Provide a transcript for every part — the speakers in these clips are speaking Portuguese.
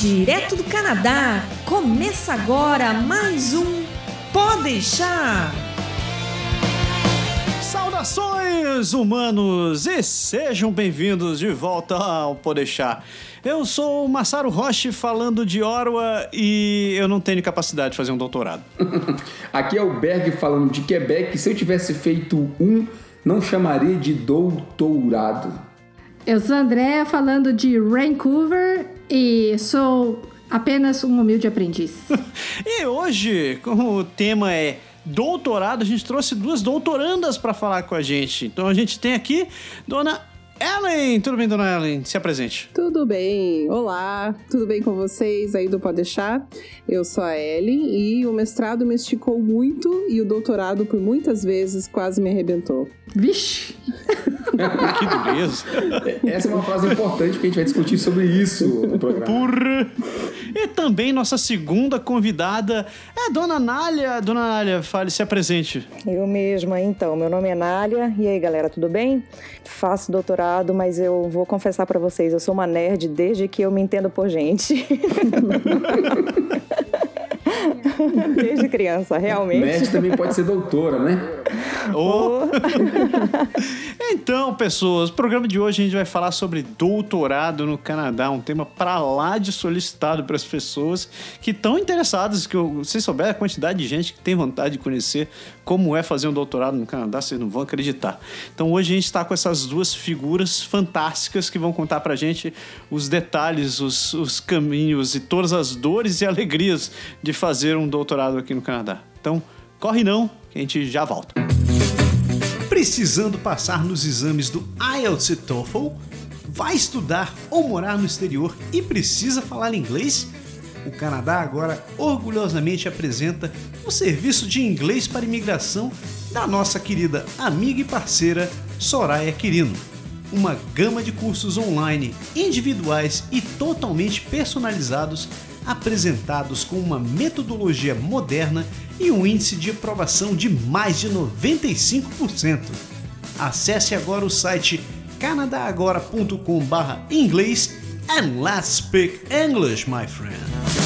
Direto do Canadá, começa agora mais um Pode deixar. Saudações humanos e sejam bem-vindos de volta ao Pode deixar. Eu sou o Massaro Roche falando de Orwa e eu não tenho capacidade de fazer um doutorado. Aqui é o Berg falando de Quebec. Se eu tivesse feito um, não chamaria de doutorado. Eu sou a Andrea falando de Vancouver e sou apenas um humilde aprendiz. e hoje, como o tema é doutorado, a gente trouxe duas doutorandas para falar com a gente. Então a gente tem aqui Dona Ellen, tudo bem, dona Ellen? Se apresente. Tudo bem. Olá, tudo bem com vocês aí do Pode Deixar? Eu sou a Ellen e o mestrado me esticou muito e o doutorado por muitas vezes quase me arrebentou. Vixe! que dureza. Essa é uma frase importante porque a gente vai discutir sobre isso no programa. Porra! E também nossa segunda convidada é a Dona Nália. Dona Nália, fale, se apresente. Eu mesma, então. Meu nome é Nália. E aí, galera, tudo bem? Faço doutorado, mas eu vou confessar para vocês, eu sou uma nerd desde que eu me entendo por gente. Desde criança, realmente. Nerd também pode ser doutora, né? Oh. então, pessoas, no programa de hoje a gente vai falar sobre doutorado no Canadá, um tema para lá de solicitado para as pessoas que estão interessadas, que eu, se souber a quantidade de gente que tem vontade de conhecer como é fazer um doutorado no Canadá, vocês não vão acreditar. Então, hoje a gente está com essas duas figuras fantásticas que vão contar para a gente os detalhes, os, os caminhos e todas as dores e alegrias de fazer um doutorado aqui no Canadá. Então, corre não, que a gente já volta. Precisando passar nos exames do IELTS e TOEFL? Vai estudar ou morar no exterior e precisa falar inglês? O Canadá agora orgulhosamente apresenta o serviço de inglês para imigração da nossa querida amiga e parceira Soraya Quirino. Uma gama de cursos online, individuais e totalmente personalizados apresentados com uma metodologia moderna e um índice de aprovação de mais de 95%. Acesse agora o site canadagora.com/inglês and let's speak English, my friend.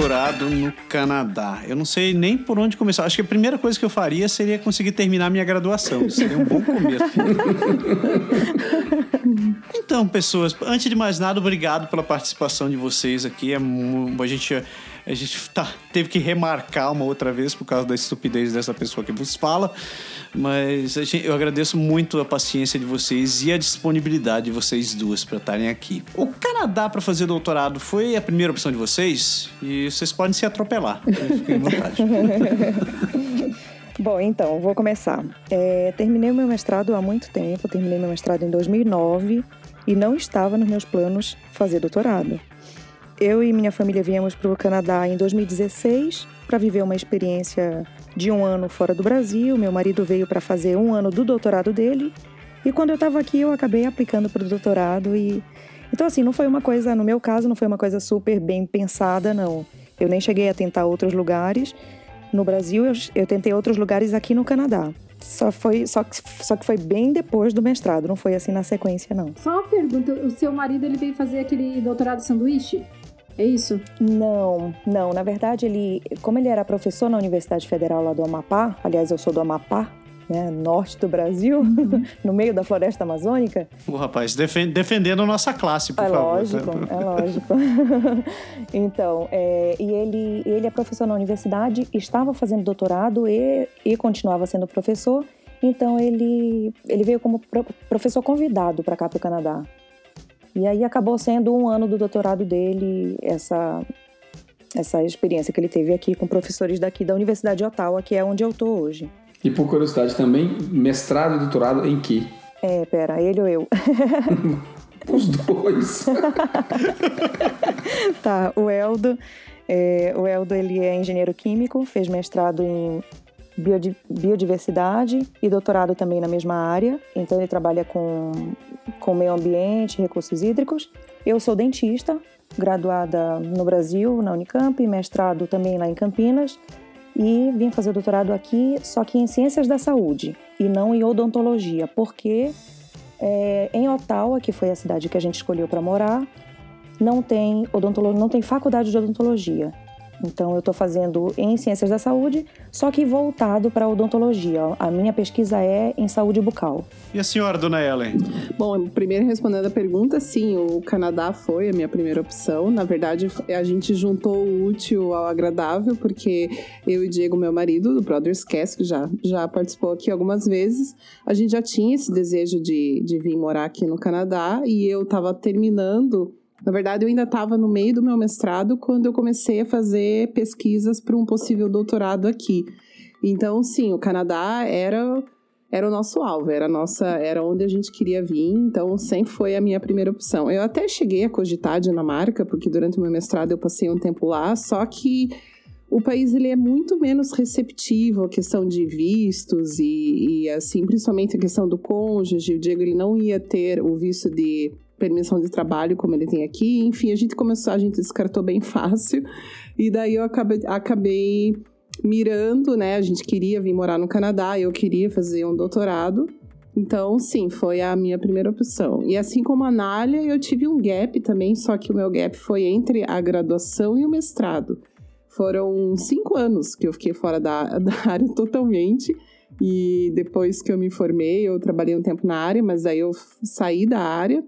Doutorado no Canadá. Eu não sei nem por onde começar. Acho que a primeira coisa que eu faria seria conseguir terminar minha graduação. Seria um bom começo. então, pessoas, antes de mais nada, obrigado pela participação de vocês aqui. É, a gente a gente tá, teve que remarcar uma outra vez por causa da estupidez dessa pessoa que vos fala. Mas gente, eu agradeço muito a paciência de vocês e a disponibilidade de vocês duas para estarem aqui. O Canadá para fazer doutorado foi a primeira opção de vocês e vocês podem se atropelar. Fiquem à vontade. Bom, então, vou começar. É, terminei o meu mestrado há muito tempo, terminei meu mestrado em 2009 e não estava nos meus planos fazer doutorado. Eu e minha família viemos para o Canadá em 2016 para viver uma experiência de um ano fora do Brasil. Meu marido veio para fazer um ano do doutorado dele. E quando eu estava aqui, eu acabei aplicando para o doutorado. E então, assim, não foi uma coisa, no meu caso, não foi uma coisa super bem pensada, não. Eu nem cheguei a tentar outros lugares. No Brasil, eu, eu tentei outros lugares aqui no Canadá. Só, foi, só, só que foi bem depois do mestrado, não foi assim na sequência, não. Só uma pergunta: o seu marido ele veio fazer aquele doutorado sanduíche? É isso? Não, não. Na verdade, ele, como ele era professor na Universidade Federal lá do Amapá, aliás, eu sou do Amapá, né, norte do Brasil, uhum. no meio da floresta amazônica. O rapaz defendendo a nossa classe, por é favor. Lógico, é lógico. então, é, e ele, ele é professor na universidade, estava fazendo doutorado e, e continuava sendo professor. Então ele, ele veio como professor convidado para cá para o Canadá. E aí acabou sendo um ano do doutorado dele, essa, essa experiência que ele teve aqui com professores daqui da Universidade de Ottawa, que é onde eu estou hoje. E por curiosidade também, mestrado e doutorado em que? É, pera, ele ou eu? Os dois. tá, o Eldo, é, o Eldo ele é engenheiro químico, fez mestrado em biodiversidade e doutorado também na mesma área. Então ele trabalha com, com meio ambiente, recursos hídricos. Eu sou dentista, graduada no Brasil, na Unicamp, mestrado também lá em Campinas e vim fazer doutorado aqui, só que em ciências da saúde e não em odontologia, porque é, em Ottawa, que foi a cidade que a gente escolheu para morar, não tem odontologia, não tem faculdade de odontologia. Então, eu estou fazendo em ciências da saúde, só que voltado para a odontologia. A minha pesquisa é em saúde bucal. E a senhora, dona Ellen? Bom, primeiro respondendo a pergunta, sim, o Canadá foi a minha primeira opção. Na verdade, a gente juntou o útil ao agradável, porque eu e Diego, meu marido, do Brothers Cast, que já, já participou aqui algumas vezes, a gente já tinha esse desejo de, de vir morar aqui no Canadá e eu estava terminando na verdade, eu ainda estava no meio do meu mestrado quando eu comecei a fazer pesquisas para um possível doutorado aqui. Então, sim, o Canadá era era o nosso alvo, era nossa, era onde a gente queria vir, então sempre foi a minha primeira opção. Eu até cheguei a cogitar a Dinamarca, porque durante o meu mestrado eu passei um tempo lá, só que o país ele é muito menos receptivo à questão de vistos e, e assim, principalmente a questão do cônjuge. O Diego ele não ia ter o visto de permissão de trabalho como ele tem aqui. Enfim, a gente começou, a gente descartou bem fácil. E daí eu acabei, acabei mirando, né? A gente queria vir morar no Canadá, eu queria fazer um doutorado. Então, sim, foi a minha primeira opção. E assim como a Nália, eu tive um gap também, só que o meu gap foi entre a graduação e o mestrado. Foram cinco anos que eu fiquei fora da, da área totalmente. E depois que eu me formei, eu trabalhei um tempo na área, mas aí eu saí da área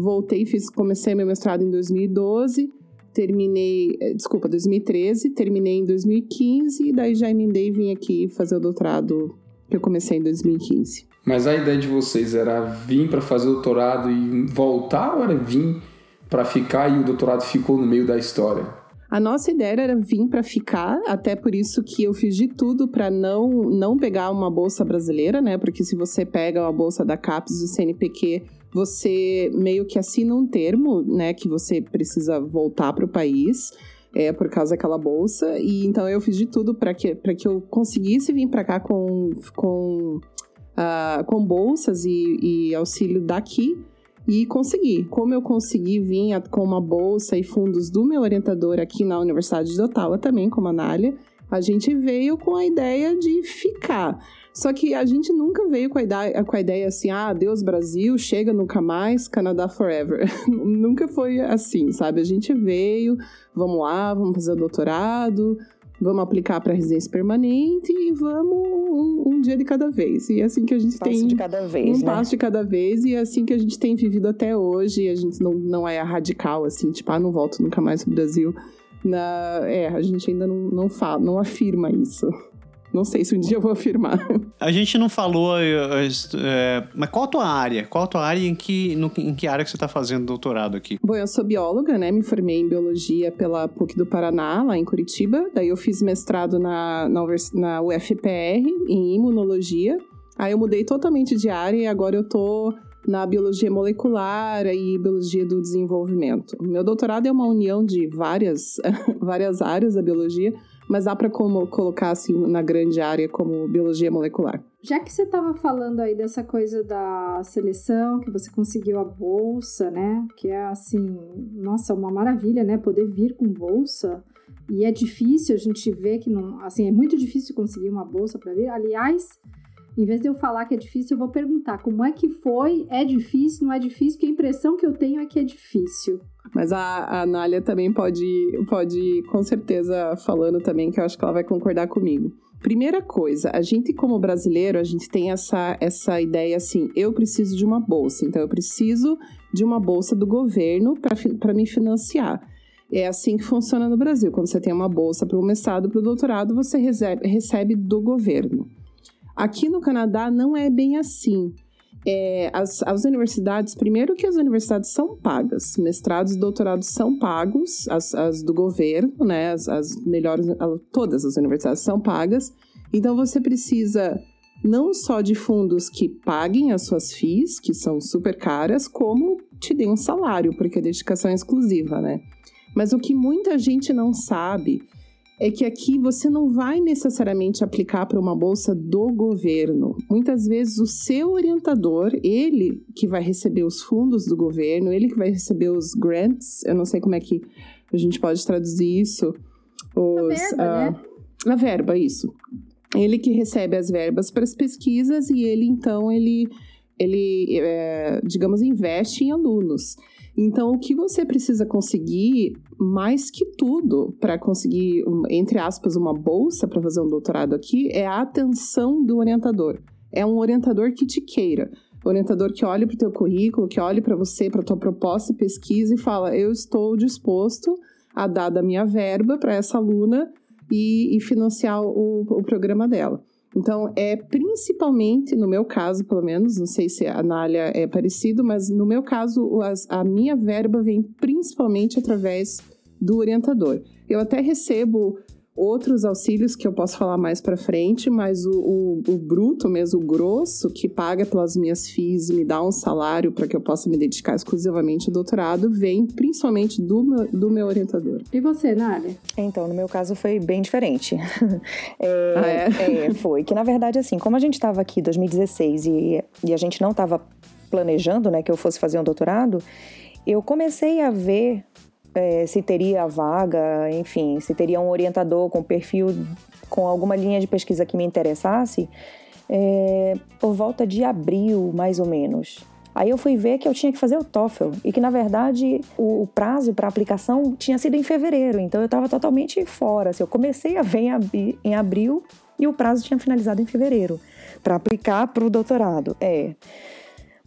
voltei, fiz, comecei meu mestrado em 2012, terminei, eh, desculpa, 2013, terminei em 2015 e daí já emendei e vim aqui fazer o doutorado que eu comecei em 2015. Mas a ideia de vocês era vir para fazer o doutorado e voltar ou era vir para ficar e o doutorado ficou no meio da história? A nossa ideia era vir para ficar, até por isso que eu fiz de tudo para não não pegar uma bolsa brasileira, né? Porque se você pega uma bolsa da CAPES do CNPq, você meio que assina um termo, né, que você precisa voltar para o país. É, por causa daquela bolsa, e então eu fiz de tudo para que, que eu conseguisse vir para cá com, com, uh, com bolsas e, e auxílio daqui, e consegui. Como eu consegui vir com uma bolsa e fundos do meu orientador aqui na Universidade de Ottawa, também, como a Nália, a gente veio com a ideia de ficar. Só que a gente nunca veio com a ideia, com a ideia assim, ah, Deus Brasil, chega nunca mais, Canadá forever. nunca foi assim, sabe? A gente veio, vamos lá, vamos fazer o doutorado, vamos aplicar para residência permanente e vamos um, um, dia de cada vez. E é assim que a gente passo tem. de cada vez. Um né? passo de cada vez, e é assim que a gente tem vivido até hoje. A gente não, não é radical, assim, tipo, ah, não volto nunca mais pro Brasil. Na, é, a gente ainda não, não fala, não afirma isso. Não sei se um dia eu vou afirmar. A gente não falou, é, mas qual a tua área? Qual a tua área em que, no, em que área que você está fazendo doutorado aqui? Bom, eu sou bióloga, né? Me formei em biologia pela PUC do Paraná, lá em Curitiba. Daí eu fiz mestrado na, na, na UFPR, em imunologia. Aí eu mudei totalmente de área e agora eu tô na biologia molecular e biologia do desenvolvimento. Meu doutorado é uma união de várias, várias áreas da biologia, mas dá para colocar assim na grande área como biologia molecular. Já que você estava falando aí dessa coisa da seleção, que você conseguiu a bolsa, né? Que é assim, nossa, uma maravilha, né? Poder vir com bolsa. E é difícil a gente ver que não, assim, é muito difícil conseguir uma bolsa para vir. Aliás, em vez de eu falar que é difícil, eu vou perguntar como é que foi, é difícil, não é difícil, porque a impressão que eu tenho é que é difícil. Mas a, a também pode, pode, com certeza, falando também, que eu acho que ela vai concordar comigo. Primeira coisa, a gente como brasileiro, a gente tem essa, essa ideia assim, eu preciso de uma bolsa, então eu preciso de uma bolsa do governo para me financiar. É assim que funciona no Brasil. Quando você tem uma bolsa para o mestrado, para o doutorado, você recebe, recebe do governo. Aqui no Canadá não é bem assim é, as, as universidades, primeiro que as universidades são pagas, mestrados e doutorados são pagos, as, as do governo, né, as, as melhores, todas as universidades são pagas, então você precisa não só de fundos que paguem as suas FIIs, que são super caras, como te deem um salário, porque a dedicação é exclusiva, né? Mas o que muita gente não sabe é que aqui você não vai necessariamente aplicar para uma bolsa do governo. Muitas vezes o seu orientador, ele que vai receber os fundos do governo, ele que vai receber os grants, eu não sei como é que a gente pode traduzir isso. Os, a verba, uh, né? A verba, isso. Ele que recebe as verbas para as pesquisas e ele, então, ele, ele é, digamos, investe em alunos. Então, o que você precisa conseguir, mais que tudo, para conseguir, entre aspas, uma bolsa para fazer um doutorado aqui, é a atenção do orientador. É um orientador que te queira. Orientador que olhe para o teu currículo, que olhe para você, para tua proposta e pesquisa e fala: eu estou disposto a dar da minha verba para essa aluna e, e financiar o, o programa dela. Então, é principalmente, no meu caso, pelo menos, não sei se a Nália é parecido, mas no meu caso, a minha verba vem principalmente através do orientador. Eu até recebo outros auxílios que eu posso falar mais para frente, mas o, o, o, bruto mesmo, o grosso, que paga pelas minhas FIIs e me dá um salário para que eu possa me dedicar exclusivamente ao doutorado, vem principalmente do meu, do meu orientador. E você, Nália? Então, no meu caso foi bem diferente. é, ah, é? é? foi. Que na verdade, assim, como a gente estava aqui em 2016 e, e a gente não estava planejando né, que eu fosse fazer um doutorado, eu comecei a ver é, se teria vaga, enfim, se teria um orientador com perfil, com alguma linha de pesquisa que me interessasse, é, por volta de abril, mais ou menos. Aí eu fui ver que eu tinha que fazer o TOEFL e que, na verdade, o, o prazo para aplicação tinha sido em fevereiro, então eu estava totalmente fora. Assim, eu comecei a ver em, ab em abril e o prazo tinha finalizado em fevereiro para aplicar para o doutorado. É.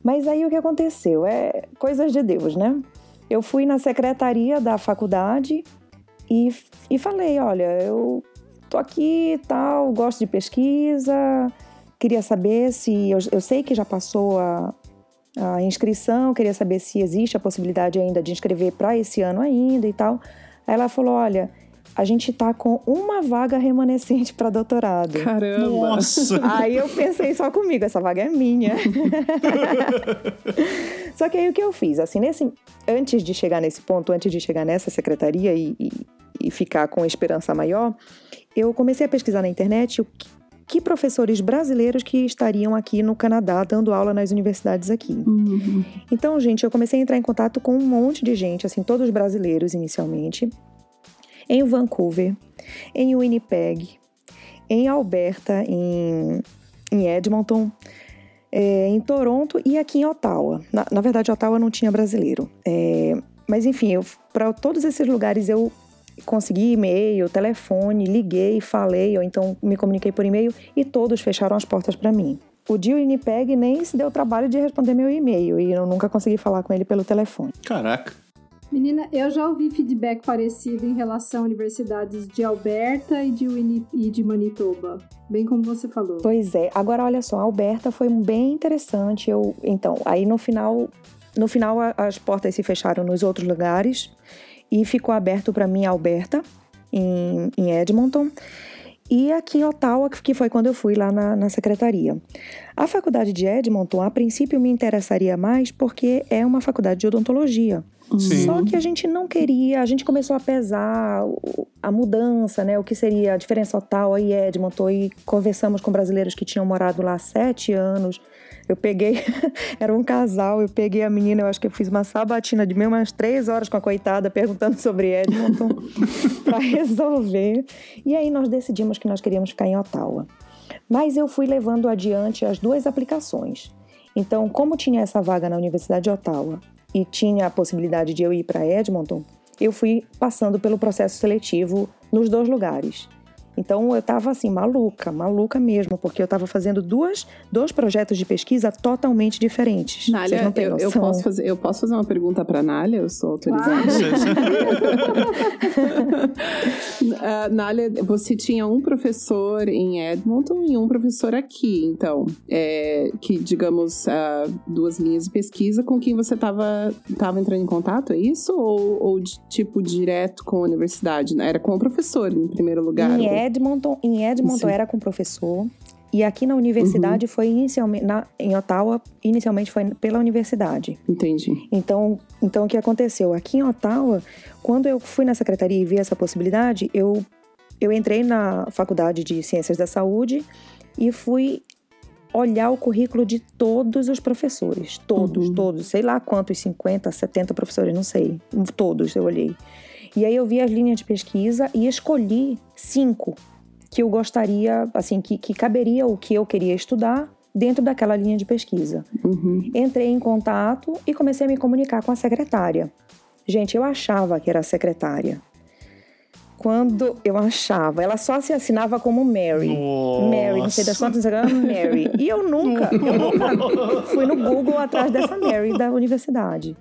Mas aí o que aconteceu? É coisas de Deus, né? Eu fui na secretaria da faculdade e, e falei: olha, eu tô aqui tal, gosto de pesquisa, queria saber se. Eu, eu sei que já passou a, a inscrição, queria saber se existe a possibilidade ainda de inscrever para esse ano ainda e tal. Aí ela falou: olha a gente tá com uma vaga remanescente para doutorado. Caramba! Nossa! Aí eu pensei só comigo, essa vaga é minha. só que aí o que eu fiz? Assim, nesse, antes de chegar nesse ponto, antes de chegar nessa secretaria e, e, e ficar com esperança maior, eu comecei a pesquisar na internet o que, que professores brasileiros que estariam aqui no Canadá dando aula nas universidades aqui. Uhum. Então, gente, eu comecei a entrar em contato com um monte de gente, assim, todos brasileiros inicialmente em Vancouver, em Winnipeg, em Alberta, em, em Edmonton, é, em Toronto e aqui em Ottawa. Na, na verdade, Ottawa não tinha brasileiro. É, mas enfim, para todos esses lugares eu consegui e-mail, telefone, liguei, falei, ou então me comuniquei por e-mail e todos fecharam as portas para mim. O de Winnipeg nem se deu trabalho de responder meu e-mail e eu nunca consegui falar com ele pelo telefone. Caraca. Menina, eu já ouvi feedback parecido em relação a universidades de Alberta e de, e de Manitoba. Bem como você falou. Pois é. Agora, olha só, Alberta foi bem interessante. Eu, então, aí no final, no final as portas se fecharam nos outros lugares e ficou aberto para mim Alberta, em, em Edmonton e aqui em Ottawa, que foi quando eu fui lá na, na, secretaria. A faculdade de Edmonton, a princípio, me interessaria mais porque é uma faculdade de odontologia. Sim. Só que a gente não queria, a gente começou a pesar a mudança, né? O que seria a diferença total aí Edmonton e conversamos com brasileiros que tinham morado lá sete anos. Eu peguei, era um casal, eu peguei a menina, eu acho que eu fiz uma sabatina de meio umas três horas com a coitada perguntando sobre Edmonton para resolver. E aí nós decidimos que nós queríamos ficar em Ottawa. Mas eu fui levando adiante as duas aplicações. Então, como tinha essa vaga na Universidade de Ottawa e tinha a possibilidade de eu ir para Edmonton, eu fui passando pelo processo seletivo nos dois lugares. Então eu estava assim, maluca, maluca mesmo, porque eu estava fazendo duas, dois projetos de pesquisa totalmente diferentes. Nália, não eu, eu, posso fazer, eu posso fazer uma pergunta para Nália? Eu sou autorizada. uh, Nália, você tinha um professor em Edmonton e um professor aqui, então, é, que, digamos, uh, duas linhas de pesquisa com quem você estava tava entrando em contato, é isso? Ou, ou de, tipo direto com a universidade? Era com o professor, em primeiro lugar? Em Edmonton, em Edmonton Sim. era com professor. E aqui na universidade uhum. foi inicialmente, na, em Ottawa, inicialmente foi pela universidade. Entendi. Então, então o que aconteceu? Aqui em Ottawa, quando eu fui na secretaria e vi essa possibilidade, eu eu entrei na Faculdade de Ciências da Saúde e fui olhar o currículo de todos os professores. Todos, Uhum. todos. Sei lá quantos, 50, 70 professores, não sei. Todos eu olhei. E aí eu vi as linhas de pesquisa e escolhi cinco que eu gostaria, assim, que, que caberia o que eu queria estudar dentro daquela linha de pesquisa. Uhum. Entrei em contato e comecei a me comunicar com a secretária. Gente, eu achava que era a secretária. Quando eu achava, ela só se assinava como Mary. Mary, não sei das quantas, era Mary. E eu nunca, eu nunca fui no Google atrás dessa Mary da universidade.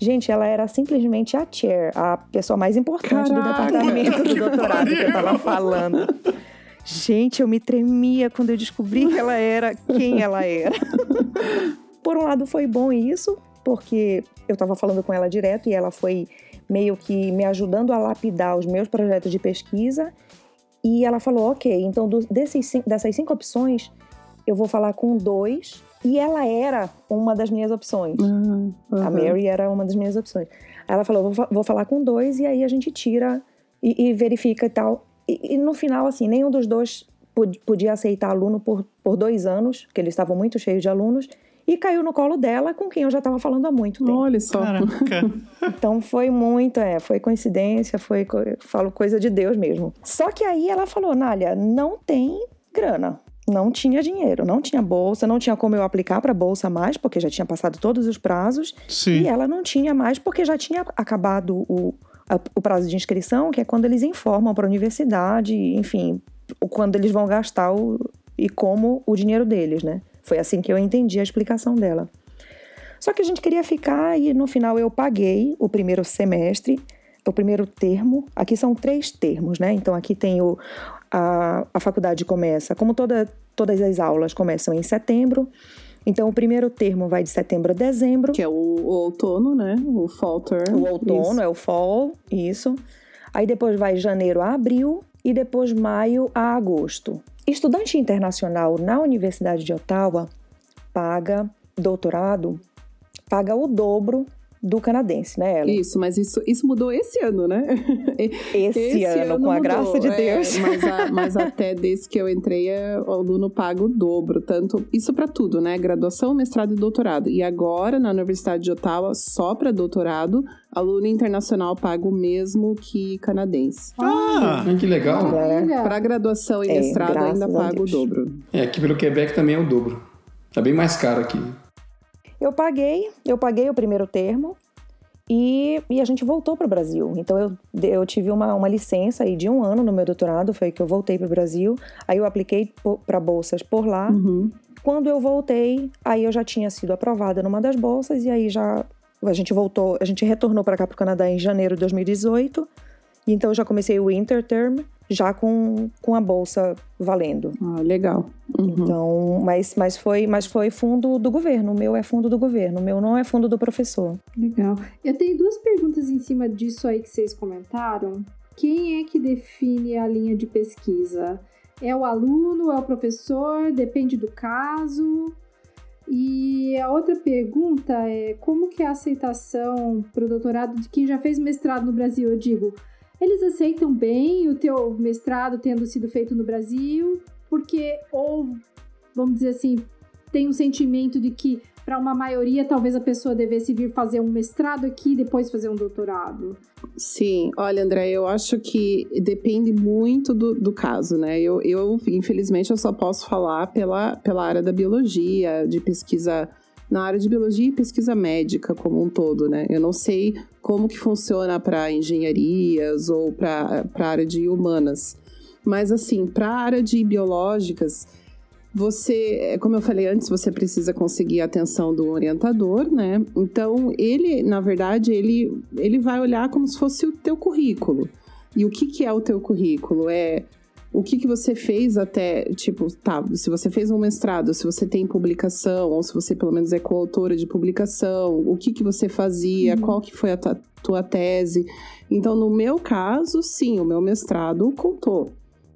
Gente, ela era simplesmente a chair, a pessoa mais importante do Caraca! departamento do doutorado que eu tava falando. Gente, eu me tremia quando eu descobri que ela era quem ela era. Por um lado foi bom isso, porque eu estava falando com ela direto e ela foi meio que me ajudando a lapidar os meus projetos de pesquisa. E ela falou: ok, então do- desses, dessas cinco opções, eu vou falar com dois. E ela era uma das minhas opções. Ah, A aham. Mary era uma das minhas opções. Aí ela falou: vou, vou falar com dois e aí a gente tira e, e verifica e tal. E, e no final, assim, nenhum dos dois pod- podia aceitar aluno por, por dois anos, porque eles estavam muito cheios de alunos. E caiu no colo dela, com quem eu já estava falando há muito tempo. Olha só. Caraca. Então foi muito, é, foi coincidência, foi, falo coisa de Deus mesmo. Só que aí ela falou, Nália, não tem grana. Não tinha dinheiro, não tinha bolsa, não tinha como eu aplicar para bolsa mais, porque já tinha passado todos os prazos. Sim. E ela não tinha mais, porque já tinha acabado o, o prazo de inscrição, que é quando eles informam para a universidade, enfim, o- quando eles vão gastar o, e como o dinheiro deles, né? Foi assim que eu entendi a explicação dela. Só que a gente queria ficar e no final eu paguei o primeiro semestre, o primeiro termo. Aqui são três termos, né? Então aqui tem o. A, a faculdade começa, como toda, todas as aulas começam em setembro. Então o primeiro termo vai de setembro a dezembro. Que é o, o outono, né? O fall term. O outono Isso. é o fall, isso. Aí depois vai janeiro a abril e depois maio a agosto. Estudante internacional na Universidade de Ottawa paga doutorado, paga o dobro do canadense, né, Ellen? Isso, mas isso, isso mudou esse ano, né? Esse, ano, com a mudou, graça de é, Deus. mas, a- mas até desde que eu entrei, é, o aluno paga o dobro. Tanto, isso para tudo, né? Graduação, mestrado e doutorado. E agora, na Universidade de Ottawa, só para doutorado, aluno internacional paga o mesmo que canadense. Ah, Ah, que legal. Para graduação e É, mestrado, ainda paga o dobro. É, aqui pelo Quebec também é o dobro. Tá bem mais caro aqui. Eu paguei, eu paguei o primeiro termo e, e a gente voltou para o Brasil. Então eu, eu tive uma, uma licença aí de um ano no meu doutorado, foi que eu voltei para o Brasil. Aí eu apliquei para bolsas por lá. Uhum. Quando eu voltei, aí eu já tinha sido aprovada numa das bolsas e aí já a gente voltou, a gente retornou para cá para o Canadá em janeiro de 2018. E então eu já comecei o winter term já com, com a bolsa valendo. Ah, legal. Uhum. Então, mas, mas foi mas foi fundo do governo. O meu é fundo do governo, o meu não é fundo do professor. Legal. Eu tenho duas perguntas em cima disso aí que vocês comentaram. Quem é que define a linha de pesquisa? É o aluno, é o professor? Depende do caso? E a outra pergunta é como que é a aceitação para o doutorado de quem já fez mestrado no Brasil? Eu digo, eles aceitam bem o teu mestrado tendo sido feito no Brasil? Porque, ou, vamos dizer assim, tem um sentimento de que para uma maioria talvez a pessoa devesse vir fazer um mestrado aqui e depois fazer um doutorado. Sim, olha, André, eu acho que depende muito do, do caso, né? Eu, eu, infelizmente, eu só posso falar pela, pela área da biologia, de pesquisa na área de biologia e pesquisa médica como um todo, né? Eu não sei como que funciona para engenharias ou para a área de humanas, mas assim, para a área de biológicas, você, como eu falei antes, você precisa conseguir a atenção do orientador, né? Então, ele, na verdade, ele, ele vai olhar como se fosse o teu currículo. E o que, que é o teu currículo? É o que, que você fez até, tipo, tá, se você fez um mestrado, se você tem publicação, ou se você pelo menos é coautora de publicação, o que, que você fazia, Uhum. qual que foi a tua, tua tese. Então, no meu caso, sim, o meu mestrado contou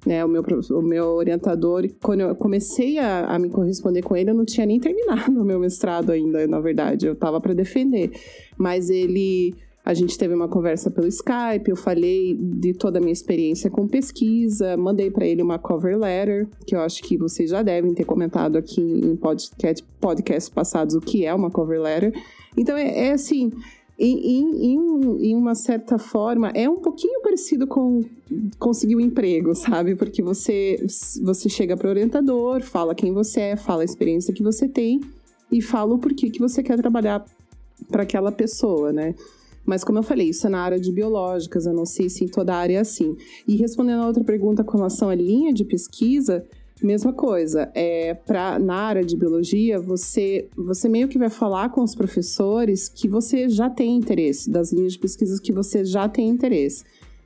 né, o meu, o meu orientador, quando eu comecei a, a me corresponder com ele, eu não tinha nem terminado o meu mestrado ainda, na verdade, eu estava para defender. Mas ele A gente teve uma conversa pelo Skype, eu falei de toda a minha experiência com pesquisa, mandei para ele uma cover letter, que eu acho que vocês já devem ter comentado aqui em podcast, podcasts passados o que é uma cover letter. Então é, é assim, em, em, em, uma certa forma, é um pouquinho parecido com conseguir um emprego, sabe? Porque você, você chega para o orientador, fala quem você é, fala a experiência que você tem e fala o porquê que você quer trabalhar para aquela pessoa, né? Mas como eu falei, isso é na área de biológicas, eu não sei se em toda a área é assim. E respondendo a outra pergunta com relação à linha de pesquisa, mesma coisa. É, pra, na área de biologia, você, você meio que vai falar com os professores que você já tem interesse, das linhas de pesquisa que você já tem interesse.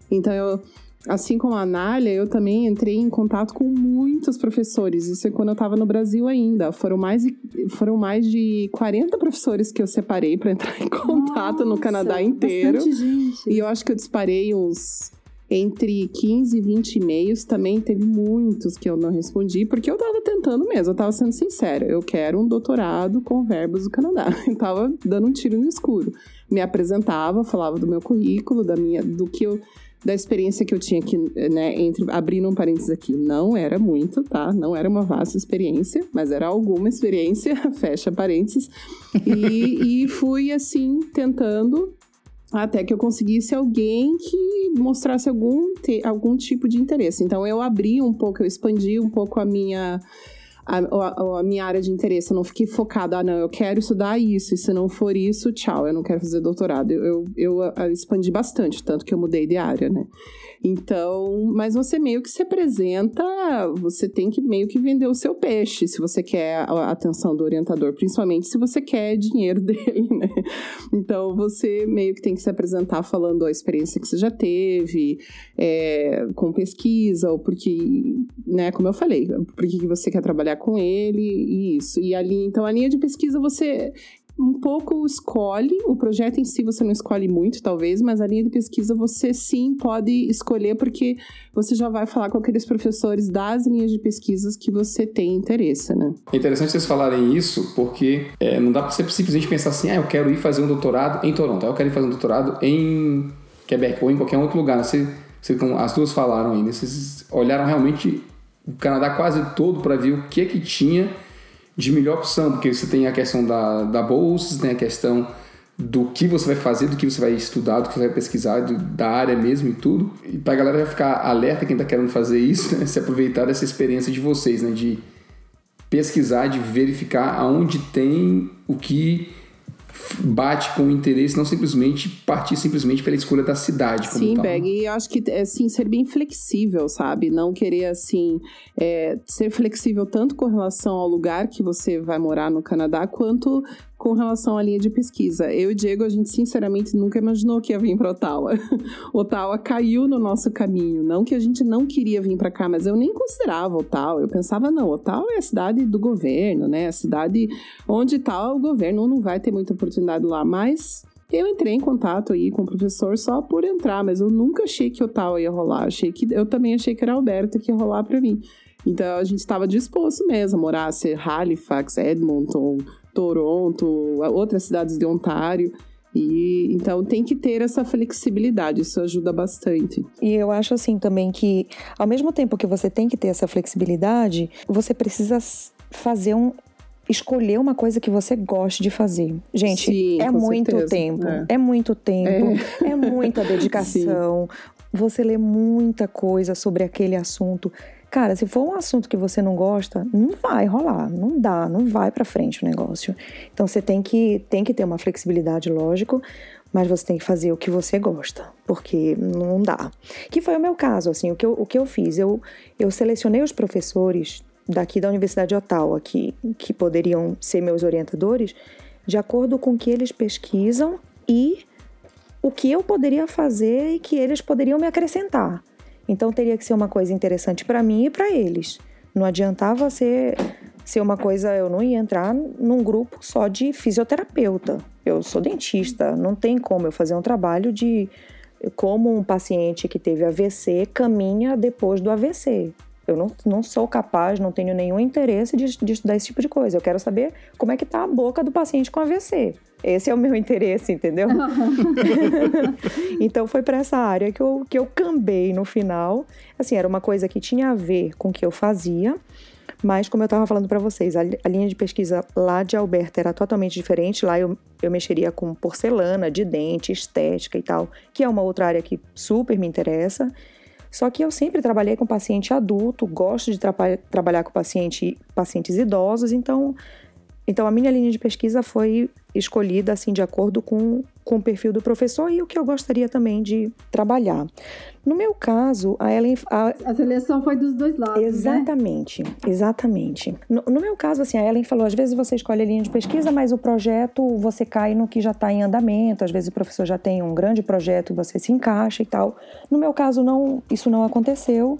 Então, eu, Assim como a Anália, eu também entrei em contato com muitos professores. Isso é quando eu estava no Brasil ainda. Foram mais, de, foram mais de 40 professores que eu separei para entrar em contato Nossa, no Canadá inteiro. Gente. E eu acho que eu disparei uns entre 15 e 20 e-mails. Também teve muitos que eu não respondi, porque eu estava tentando mesmo, eu estava sendo sincera. Eu quero um doutorado com verbos do Canadá. Eu tava dando um tiro no escuro. Me apresentava, falava do meu currículo, da minha, do que eu da experiência que eu tinha aqui, né, entre abrindo um parênteses aqui, não era muito, tá? Não era uma vasta experiência, mas era alguma experiência, fecha parênteses. E, e fui assim tentando até que eu conseguisse alguém que mostrasse algum, algum tipo de interesse. Então eu abri um pouco, eu expandi um pouco a minha a, a, a, minha área de interesse. Eu não fiquei focada, ah, não, eu quero estudar isso, e se não for isso, tchau, eu não quero fazer doutorado. Eu, eu, eu, eu expandi bastante, tanto que eu mudei de área, né? Então, mas você meio que se apresenta, você tem que meio que vender o seu peixe, se você quer a atenção do orientador, principalmente se você quer dinheiro dele, né? Então, você meio que tem que se apresentar falando a experiência que você já teve, é, com pesquisa, ou porque, né, como eu falei, por que você quer trabalhar com ele, e isso. E ali, então, a linha de pesquisa você um pouco escolhe, o projeto em si você não escolhe muito, talvez, mas a linha de pesquisa você sim pode escolher, porque você já vai falar com aqueles professores das linhas de pesquisas que você tem interesse, né? É interessante vocês falarem isso, porque é, não dá pra você simplesmente pensar assim, ah, eu quero ir fazer um doutorado em Toronto, eu quero ir fazer um doutorado em Quebec ou em qualquer outro lugar. Você, você, como as duas falaram aí, vocês olharam realmente o Canadá quase todo para ver o que é que tinha de melhor opção, porque você tem a questão da, da bolsa, tem a questão do que você vai fazer, do que você vai estudar, do que você vai pesquisar, do, da área mesmo e tudo. E pra galera ficar alerta, quem tá querendo fazer isso, né, se aproveitar dessa experiência de vocês, né, de pesquisar, de verificar aonde tem o que bate com o interesse, não simplesmente partir simplesmente pela escolha da cidade. Sim, tal. Beg, e eu acho que assim, ser bem flexível, sabe? Não querer assim é, ser flexível tanto com relação ao lugar que você vai morar no Canadá, quanto com relação à linha de pesquisa. Eu e Diego, a gente sinceramente nunca imaginou que ia vir para Ottawa. Ottawa caiu no nosso caminho. Não que a gente não queria vir para cá, mas eu nem considerava Ottawa. Eu pensava, não, Ottawa é a cidade do governo, né? A cidade onde está o governo não vai ter muita oportunidade lá. Mas eu entrei em contato aí com o professor só por entrar, mas eu nunca achei que Ottawa ia rolar. Achei que eu também achei que era Alberta que ia rolar para mim. Então a gente estava disposto mesmo a morar, ser Halifax, Edmonton, Toronto, outras cidades de Ontário. E então tem que ter essa flexibilidade, isso ajuda bastante. E eu acho assim também que ao mesmo tempo que você tem que ter essa flexibilidade, você precisa fazer um escolher uma coisa que você goste de fazer. Gente, Sim, é muito tempo, é. é, muito tempo, é, é muita dedicação. você lê muita coisa sobre aquele assunto. Cara, se for um assunto que você não gosta, não vai rolar, não dá, não vai para frente o negócio. Então você tem que, tem que ter uma flexibilidade, lógico, mas você tem que fazer o que você gosta, porque não dá. Que foi o meu caso, assim, o que eu, o que eu fiz, eu, eu selecionei os professores daqui da Universidade de Ottawa que, que poderiam ser meus orientadores de acordo com o que eles pesquisam e o que eu poderia fazer e que eles poderiam me acrescentar. Então teria que ser uma coisa interessante para mim e para eles. Não adiantava ser, ser uma coisa, eu não ia entrar num grupo só de fisioterapeuta. Eu sou dentista, não tem como eu fazer um trabalho de como um paciente que teve AVC caminha depois do AVC. Eu não, não sou capaz, não tenho nenhum interesse de, de estudar esse tipo de coisa. Eu quero saber como é que tá a boca do paciente com AVC. Esse é o meu interesse, entendeu? então foi para essa área que eu, que eu cambei no final. Assim, era uma coisa que tinha a ver com o que eu fazia, mas como eu estava falando para vocês, a, a, linha de pesquisa lá de Alberta era totalmente diferente. Lá eu, eu mexeria com porcelana, de dente, estética e tal, que é uma outra área que super me interessa. Só que eu sempre trabalhei com paciente adulto, gosto de tra trabalhar com paciente, pacientes idosos, então então, a minha linha de pesquisa foi escolhida assim de acordo com, com o perfil do professor e o que eu gostaria também de trabalhar. No meu caso, a Ellen. A, a seleção foi dos dois lados. Né? Exatamente, né? exatamente. No, no, meu caso, assim, a Ellen falou: às vezes você escolhe a linha de pesquisa, mas o projeto você cai no que já está em andamento, às vezes o professor já tem um grande projeto, você se encaixa e tal. No meu caso, não, isso não aconteceu.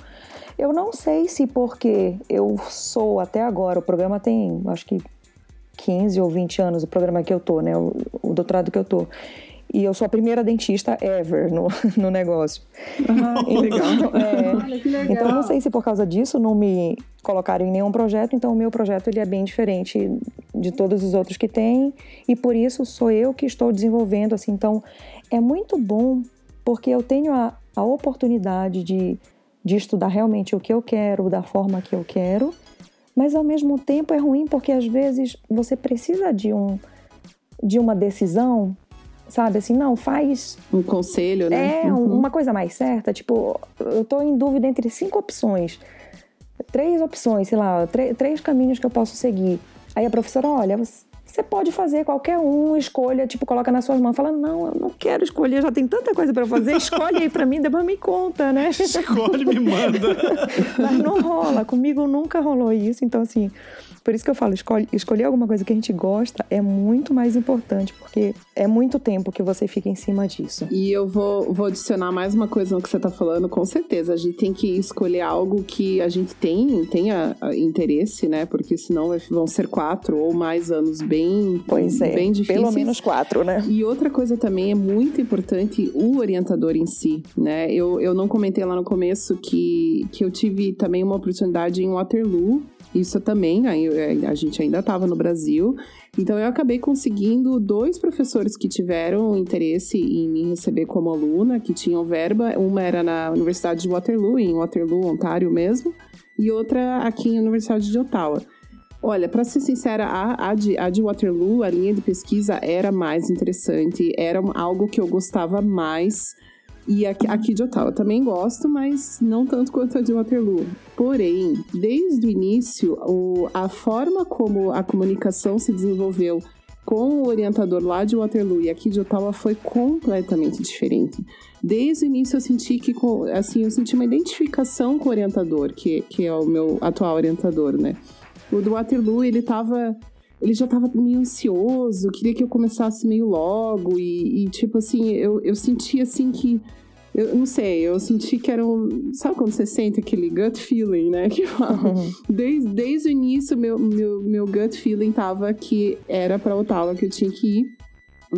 Eu não sei se porque eu sou até agora, o programa tem, acho que 15 ou 20 anos o programa que eu tô, né? O, o doutorado que eu tô. E eu sou a primeira dentista ever no, no negócio. Ah, que legal. É, que legal. Então, não sei se por causa disso não me colocaram em nenhum projeto. Então, o meu projeto ele é bem diferente de todos os outros que tem. E por isso, sou eu que estou desenvolvendo. Assim, então, é muito bom porque eu tenho a, a oportunidade de, de estudar realmente o que eu quero, da forma que eu quero mas ao mesmo tempo é ruim porque às vezes você precisa de um de uma decisão, sabe assim, não, faz um conselho, né? É, uhum. uma coisa mais certa, tipo, eu tô em dúvida entre cinco opções. Três opções, sei lá, três caminhos que eu posso seguir. Aí a professora, olha, você pode fazer qualquer um, escolha, tipo, coloca nas suas mãos. Fala, não, eu não quero escolher, já tem tanta coisa para fazer, escolhe aí para mim, depois me conta, né? Escolhe, me manda. Mas não rola, comigo nunca rolou isso, então assim, por isso que eu falo, escolhe, escolher alguma coisa que a gente gosta é muito mais importante, porque é muito tempo que você fica em cima disso. E eu vou, vou adicionar mais uma coisa no que você está falando, com certeza. A gente tem que escolher algo que a gente tem, tenha interesse, né? Porque senão vão ser quatro ou mais anos bem, pois é, bem difíceis. Pelo menos quatro, né? E outra coisa também é muito importante o orientador em si, né? Eu, eu não comentei lá no começo que, que eu tive também uma oportunidade em Waterloo, isso também, é, a gente ainda estava no Brasil. Então eu acabei conseguindo dois professores que tiveram interesse em me receber como aluna, que tinham verba. Uma era na Universidade de Waterloo, em Waterloo, Ontário mesmo, e outra aqui na Universidade de Ottawa. Olha, para ser sincera, a, a, de, a de Waterloo, a linha de pesquisa era mais interessante, era algo que eu gostava mais e aqui, aqui de Ottawa também gosto, mas não tanto quanto a de Waterloo. Porém, desde o início, o, a forma como a comunicação se desenvolveu com o orientador lá de Waterloo e aqui de Ottawa foi completamente diferente. Desde o início eu senti que, assim, eu senti uma identificação com o orientador, que, que é o meu atual orientador, né? O do Waterloo, ele tava ele já tava meio ansioso, queria que eu começasse meio logo, e, e tipo assim, eu, eu senti assim que. Eu não sei, eu senti que era um. Sabe quando você sente aquele gut feeling, né? Que uhum. desde, desde o início, meu, meu, meu gut feeling tava que era pra Ottawa que eu tinha que ir.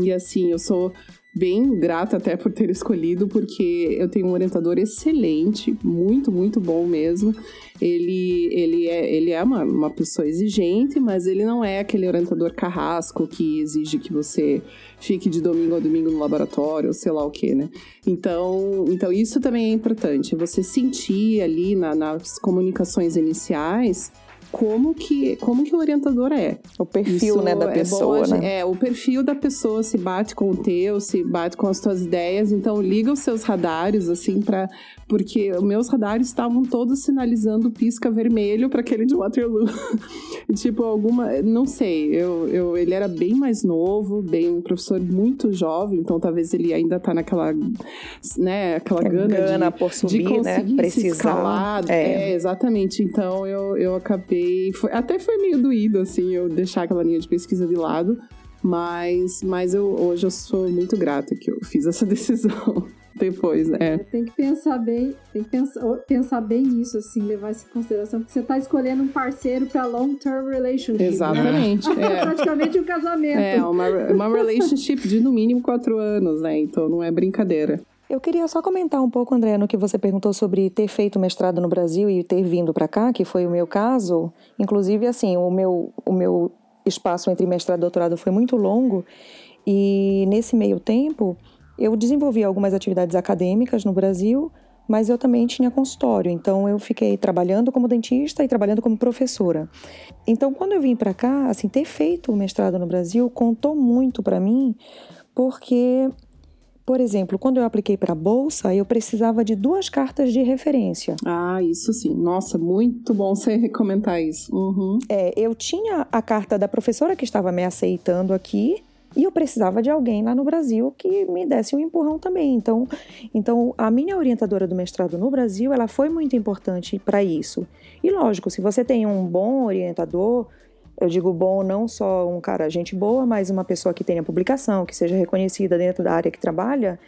E assim, eu sou bem grata até por ter escolhido, porque eu tenho um orientador excelente, muito, muito bom mesmo. Ele, ele é, ele é uma, uma pessoa exigente, mas ele não é aquele orientador carrasco que exige que você fique de domingo a domingo no laboratório, sei lá o que, né? Então, então isso também é importante, você sentir ali na, nas comunicações iniciais como que, como que o orientador é. O perfil, Isso né, da é pessoa, bom, né? É, o perfil da pessoa se bate com o teu, se bate com as tuas ideias. Então, liga os seus radares, assim, para porque meus radares estavam todos sinalizando pisca vermelho para aquele de Waterloo. tipo, alguma. Não sei, eu, eu, ele era bem mais novo, bem um professor muito jovem, então talvez ele ainda tá naquela. né, aquela gana, gana de, por subir, de né, conseguir né? se escalar. É. é, exatamente. Então eu, eu acabei. Foi, até foi meio doído, assim, eu deixar aquela linha de pesquisa de lado. Mas, mas eu, hoje eu sou muito grata que eu fiz essa decisão depois, né? É, tem que pensar bem, tem que pensar, pensar bem nisso, assim, levar isso em consideração, porque você está escolhendo um parceiro para long-term relationship. Né? Exatamente. Né? É. Praticamente um casamento. É, uma, uma relationship de no mínimo quatro anos, né? Então não é brincadeira. Eu queria só comentar um pouco, André, no que você perguntou sobre ter feito mestrado no Brasil e ter vindo para cá, que foi o meu caso. Inclusive, assim, o meu, o meu espaço entre mestrado e doutorado foi muito longo e nesse meio tempo eu desenvolvi algumas atividades acadêmicas no Brasil, mas eu também tinha consultório, então eu fiquei trabalhando como dentista e trabalhando como professora. Então, quando eu vim para cá, assim, ter feito o mestrado no Brasil contou muito para mim, porque por exemplo, quando eu apliquei para a bolsa, eu precisava de duas cartas de referência. Ah, isso sim. Nossa, muito bom você comentar isso. Uhum. É, eu tinha a carta da professora que estava me aceitando aqui e eu precisava de alguém lá no Brasil que me desse um empurrão também. Então, então a minha orientadora do mestrado no Brasil, ela foi muito importante para isso. E lógico, se você tem um bom orientador, eu digo bom não só um cara gente boa, mas uma pessoa que tenha publicação, que seja reconhecida dentro da área que trabalha,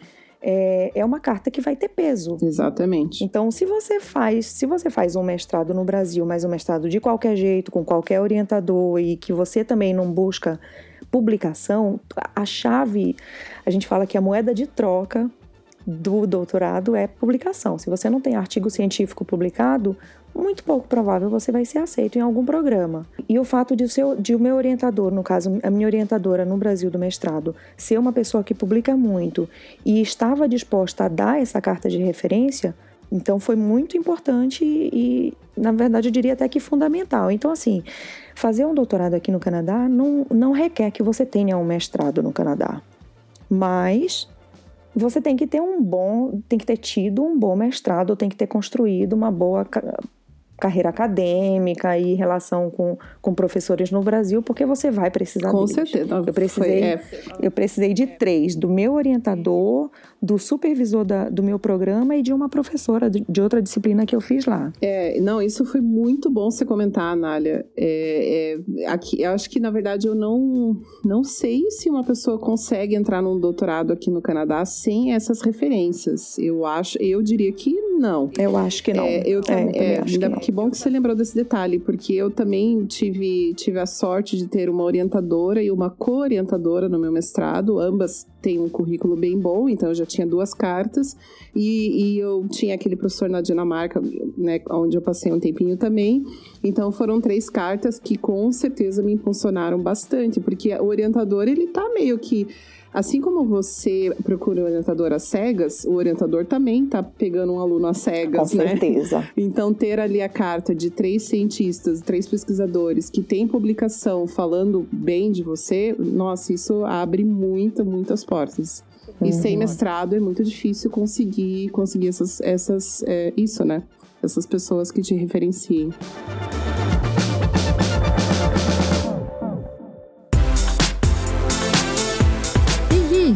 é, é uma carta que vai ter peso. Exatamente. Então, se você faz, se você faz um mestrado no Brasil, mas um mestrado de qualquer jeito, com qualquer orientador e que você também não busca publicação, a chave, a gente fala que a moeda de troca do doutorado é publicação. Se você não tem artigo científico publicado, muito pouco provável você vai ser aceito em algum programa. E o fato de o, seu, de o meu orientador, no caso, a minha orientadora no Brasil do mestrado, ser uma pessoa que publica muito e estava disposta a dar essa carta de referência, então foi muito importante e, na verdade, eu diria até que fundamental. Então, assim, fazer um doutorado aqui no Canadá não, não requer que você tenha um mestrado no Canadá. Mas você tem que ter um bom, tem que ter tido um bom mestrado, tem que ter construído uma boa carreira acadêmica e relação com, com professores no Brasil, porque você vai precisar Com deles. certeza. Eu precisei, Foi, é, eu precisei de três: do meu orientador, do supervisor da, do meu programa e de uma professora de, de outra disciplina que eu fiz lá. É, não, isso foi muito bom você comentar, Anália. É, é, aqui, eu acho que, na verdade, eu não, não sei se uma pessoa consegue entrar num doutorado aqui no Canadá sem essas referências. Eu acho, eu diria que não. Eu acho que não. É, eu também, também é, acho que não. que bom que você lembrou desse detalhe, porque eu também tive, tive a sorte de ter uma orientadora e uma co-orientadora no meu mestrado. Ambas têm um currículo bem bom, então eu já tinha duas cartas. E, e eu tinha aquele professor na Dinamarca, né, onde eu passei um tempinho também. Então foram três cartas que com certeza me impulsionaram bastante, porque o orientador ele tá meio que Assim como você procura um orientador às cegas, o orientador também tá pegando um aluno às Com cegas, né? certeza. Então, ter ali a carta de três cientistas, três pesquisadores que tem publicação falando bem de você, nossa, isso abre muita, muitas portas. E sem mestrado é muito difícil conseguir conseguir essas, essas é, isso, né? Essas pessoas que te referenciem.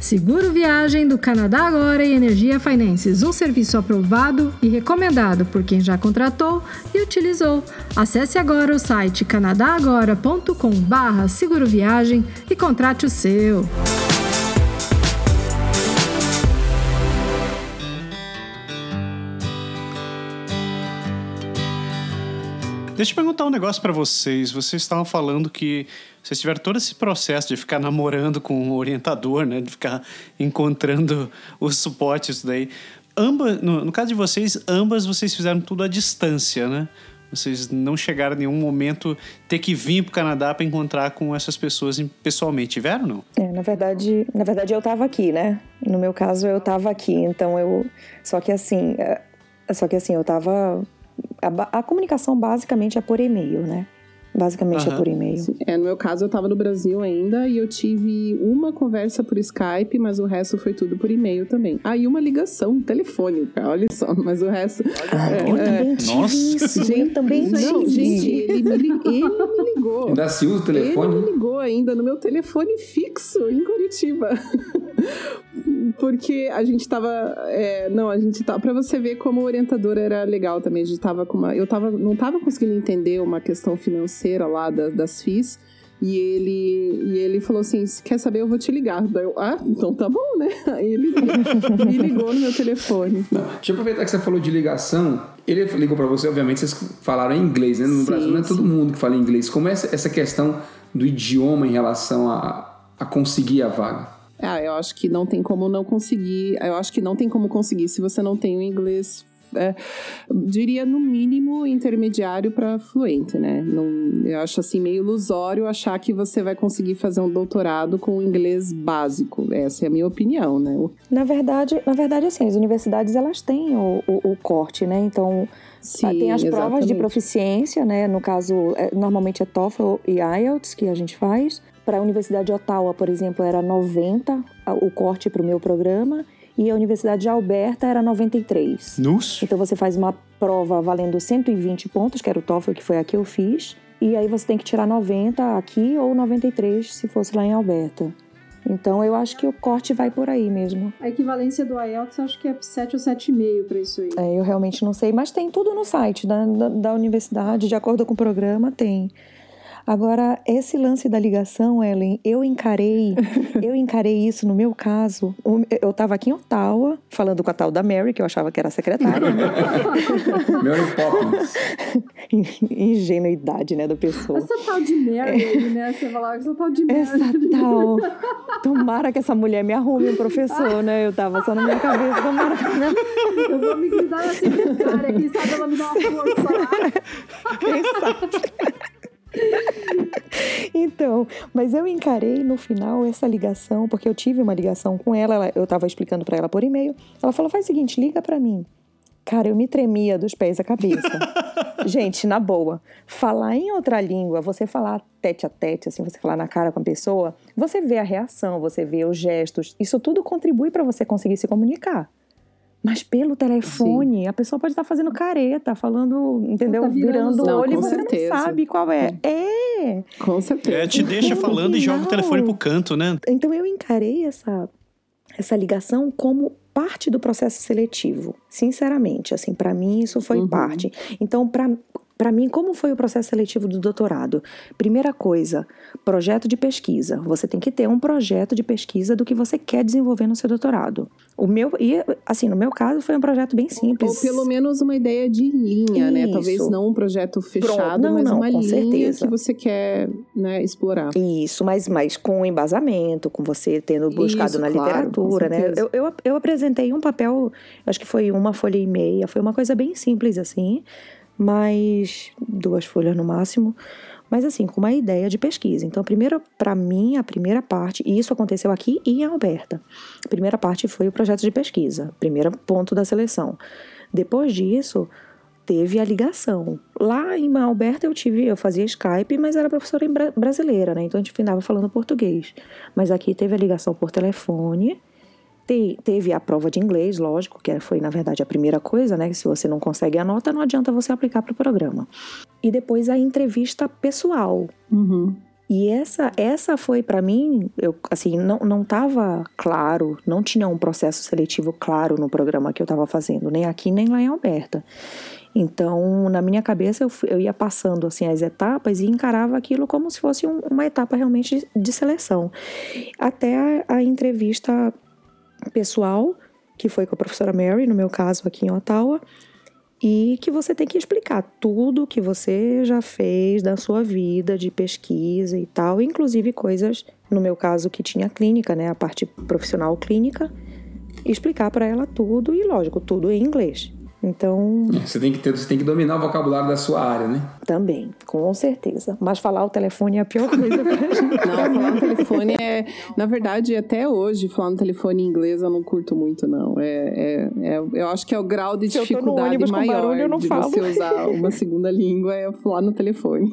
Seguro Viagem do Canadá Agora e Energia Finances, um serviço aprovado e recomendado por quem já contratou e utilizou. Acesse agora o site canadagora.com/barra Seguro Viagem e contrate o seu. Deixa eu perguntar um negócio pra vocês. Vocês estavam falando que vocês tiveram todo esse processo de ficar namorando com o orientador, né? De ficar encontrando os suportes daí. Ambas, no, no caso de vocês, ambas vocês fizeram tudo à distância, né? Vocês não chegaram em nenhum momento ter que vir pro Canadá para encontrar com essas pessoas pessoalmente, tiveram não? É, na verdade, na verdade eu estava aqui, né? No meu caso eu estava aqui, então eu só que assim, é, só que assim eu estava a, a comunicação basicamente é por e-mail, né? Basicamente é Aham. por e-mail. É, no meu caso, eu tava no Brasil ainda e eu tive uma conversa por Skype, mas o resto foi tudo por e-mail também. Ah, e uma ligação telefônica, olha só, mas o resto. Eu também tive Nossa. isso, eu também Não, tive. gente, ele me, li- ele me ligou. Ainda se usa o Ele telefone? me ligou ainda no meu telefone fixo em Curitiba. Porque a gente tava. É, não, a gente tava. Pra você ver como o orientador era legal também. A gente tava com uma. Eu tava, não tava conseguindo entender uma questão financeira lá das, das FIIs. E ele, e ele falou assim: quer saber? Eu vou te ligar. Daí eu, ah, então tá bom, né? Aí ele me ligou no meu telefone. Não, deixa eu aproveitar que você falou de ligação. Ele ligou para você, obviamente, vocês falaram em inglês, né? No Sim, Brasil não é todo sim. mundo que fala inglês. Como é essa, essa questão do idioma em relação a, a conseguir a vaga? Ah, eu acho que não tem como não conseguir. Eu acho que não tem como conseguir se você não tem o inglês. é, diria no mínimo intermediário para fluente, né? Não, eu acho assim meio ilusório achar que você vai conseguir fazer um doutorado com o inglês básico. Essa é a minha opinião, né? Na verdade, na verdade, assim, as universidades elas têm o, o, o corte, né? Então, Sim, tem as provas de proficiência, né? No caso, é, normalmente é TOEFL e IELTS que a gente faz. Para a Universidade de Ottawa, por exemplo, era 90 a- o corte para o meu programa. E a Universidade de Alberta era 93. Nus? Então você faz uma prova valendo 120 pontos, que era o TOEFL, que foi a que eu fiz. E aí você tem que tirar 90 aqui ou 93 se fosse lá em Alberta. Então eu acho que o corte vai por aí mesmo. A equivalência do IELTS acho que é 7 ou 7,5 para isso aí. É, eu realmente não sei, mas tem tudo no site da, da, da universidade, de acordo com o programa, tem. Agora, esse lance da ligação, Ellen, eu encarei, eu encarei isso no meu caso. Eu estava aqui em Ottawa, falando com a tal da Mary, que eu achava que era a secretária, né? Mary Poppins. Ingenuidade, né, da pessoa. Essa tal de Mary aí, né? Você falava essa tal de Mary. Essa tal. Tomara que essa mulher me arrume um professor, né? Eu tava só na minha cabeça, tomara que Eu vou me grudar na secretária, quem sabe ela me dá uma força. Quem sabe? Então, mas eu encarei no final essa ligação, porque eu tive uma ligação com ela, ela- eu tava explicando pra ela por e-mail. Ela falou: faz o seguinte, liga pra mim. Cara, eu me tremia dos pés à cabeça. Gente, na boa, falar em outra língua, você falar tete a tete, assim, você falar na cara com a pessoa, você vê a reação, você vê os gestos, isso tudo contribui pra você conseguir se comunicar. Mas pelo telefone, a pessoa pode estar fazendo careta, falando, entendeu? Tá virando virando o olho e você certeza. não sabe qual é. É! Com certeza. É, te deixa falando e joga o telefone pro canto, né? Então eu encarei essa, essa ligação como parte do processo seletivo. Sinceramente, assim, para mim isso foi Uhum. parte. Então, para para mim, como foi o processo seletivo do doutorado? Primeira coisa, projeto de pesquisa. Você tem que ter um projeto de pesquisa do que você quer desenvolver no seu doutorado. O meu, e assim, no meu caso, foi um projeto bem simples. Ou pelo menos uma ideia de linha, né? Isso. Talvez não um projeto fechado, Não, mas não, uma linha certeza. que você quer né, explorar. Isso, mas, mas com embasamento, com você tendo buscado Isso, na claro, literatura, né? Eu, eu, eu apresentei um papel, acho que foi uma folha e meia, foi uma coisa bem simples assim, mas duas folhas no máximo. Mas assim, com uma ideia de pesquisa. Então, primeiro, para mim, a primeira parte, e isso aconteceu aqui e em Alberta. A primeira parte foi o projeto de pesquisa, primeiro ponto da seleção. Depois disso, teve a ligação. Lá em Alberta eu tive, eu fazia Skype, mas era professora brasileira, né? Então a gente ficava falando português. Mas aqui teve a ligação por telefone. Te- teve a prova de inglês, lógico, que foi na verdade a primeira coisa, né? Que se você não consegue a nota, não adianta você aplicar para o programa. E depois a entrevista pessoal, Uhum. e essa, essa foi para mim, eu assim, não não estava claro, não tinha um processo seletivo claro no programa que eu estava fazendo, nem aqui nem lá em Alberta. Então, na minha cabeça, eu, eu ia passando assim as etapas e encarava aquilo como se fosse um- uma etapa realmente de, de seleção. Até a, a entrevista pessoal, que foi com a professora Mary, no meu caso aqui em Ottawa, e que você tem que explicar tudo que você já fez da sua vida de pesquisa e tal, inclusive coisas, no meu caso que tinha clínica, né, a parte profissional clínica, explicar para ela tudo e lógico, tudo em inglês. Então, Você tem, que ter, você tem que dominar o vocabulário da sua área, né? também, com certeza. Mas falar o telefone é a pior coisa pra gente. Não, falar no telefone é. Na verdade, até hoje, falar no telefone em inglês eu não curto muito, não. É, é, é- eu acho que é o grau de Se eu tô no dificuldade maior barulho, eu não de falo. você usar uma segunda língua é falar no telefone.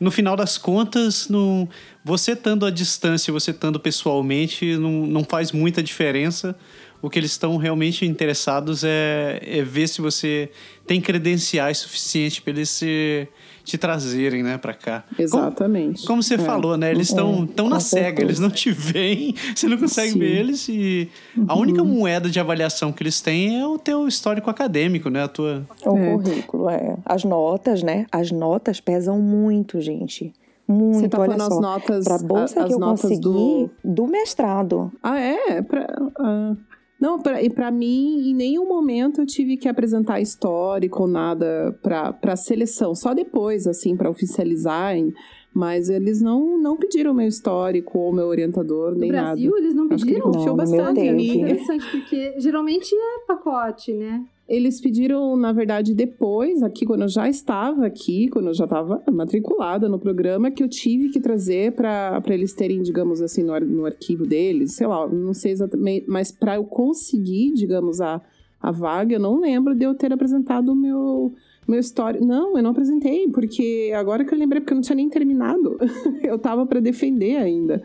No final das contas, não, você estando à distância, você estando pessoalmente, não, não faz muita diferença. O que eles estão realmente interessados é, é ver se você tem credenciais suficientes para eles se, te trazerem, né, para cá. Exatamente. Como, como você É. falou, né? Eles estão É, tão na cega, eles não te veem, você não consegue Sim. ver eles e a única moeda de avaliação que eles têm é o teu histórico acadêmico, né? A tua O É. currículo, é. As notas, né? As notas pesam muito, gente. Muito, Você tá olha falando só. as notas, Pra bolsa a- que eu consegui do... do... mestrado. Ah, é? Pra, ah, Não, pra, e pra mim, em nenhum momento eu tive que apresentar histórico ou nada pra, pra seleção. Só depois, assim, pra oficializarem. Mas eles não, não pediram meu histórico ou meu orientador, No nem Brasil, nada. eles não Acho que ele pediram? confiou Não, no meu bastante. Interessante, porque geralmente é pacote, né? Eles pediram, na verdade, depois, aqui, quando eu já estava aqui, quando eu já estava matriculada no programa, que eu tive que trazer para eles terem, digamos assim, no, no arquivo deles, sei lá, não sei exatamente, mas para eu conseguir, digamos, a, a vaga, eu não lembro de eu ter apresentado o meu. Meu histórico. Não, eu não apresentei, porque agora que eu lembrei, porque eu não tinha nem terminado. eu tava para defender ainda.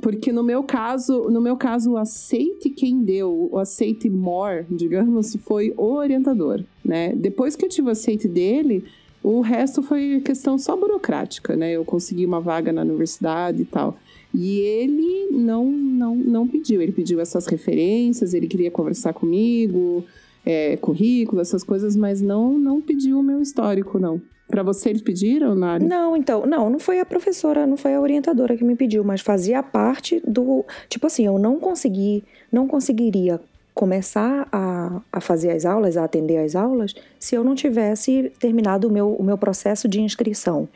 Porque no meu caso, no meu caso, o aceite quem deu, o aceite more, digamos, foi o orientador, né? Depois que eu tive o aceite dele, o resto foi questão só burocrática, né? Eu consegui uma vaga na universidade e tal. E ele não, não, não pediu. Ele pediu essas referências, ele queria conversar comigo, é, currículo, essas coisas, mas não, não pediu o meu histórico, não. Pra você eles pediram, Nari? Não, então, não, não foi a professora, não foi a orientadora que me pediu, mas fazia parte do. Tipo assim, eu não consegui, não conseguiria começar a, a fazer as aulas, a atender as aulas, se eu não tivesse terminado o meu, o meu processo de inscrição.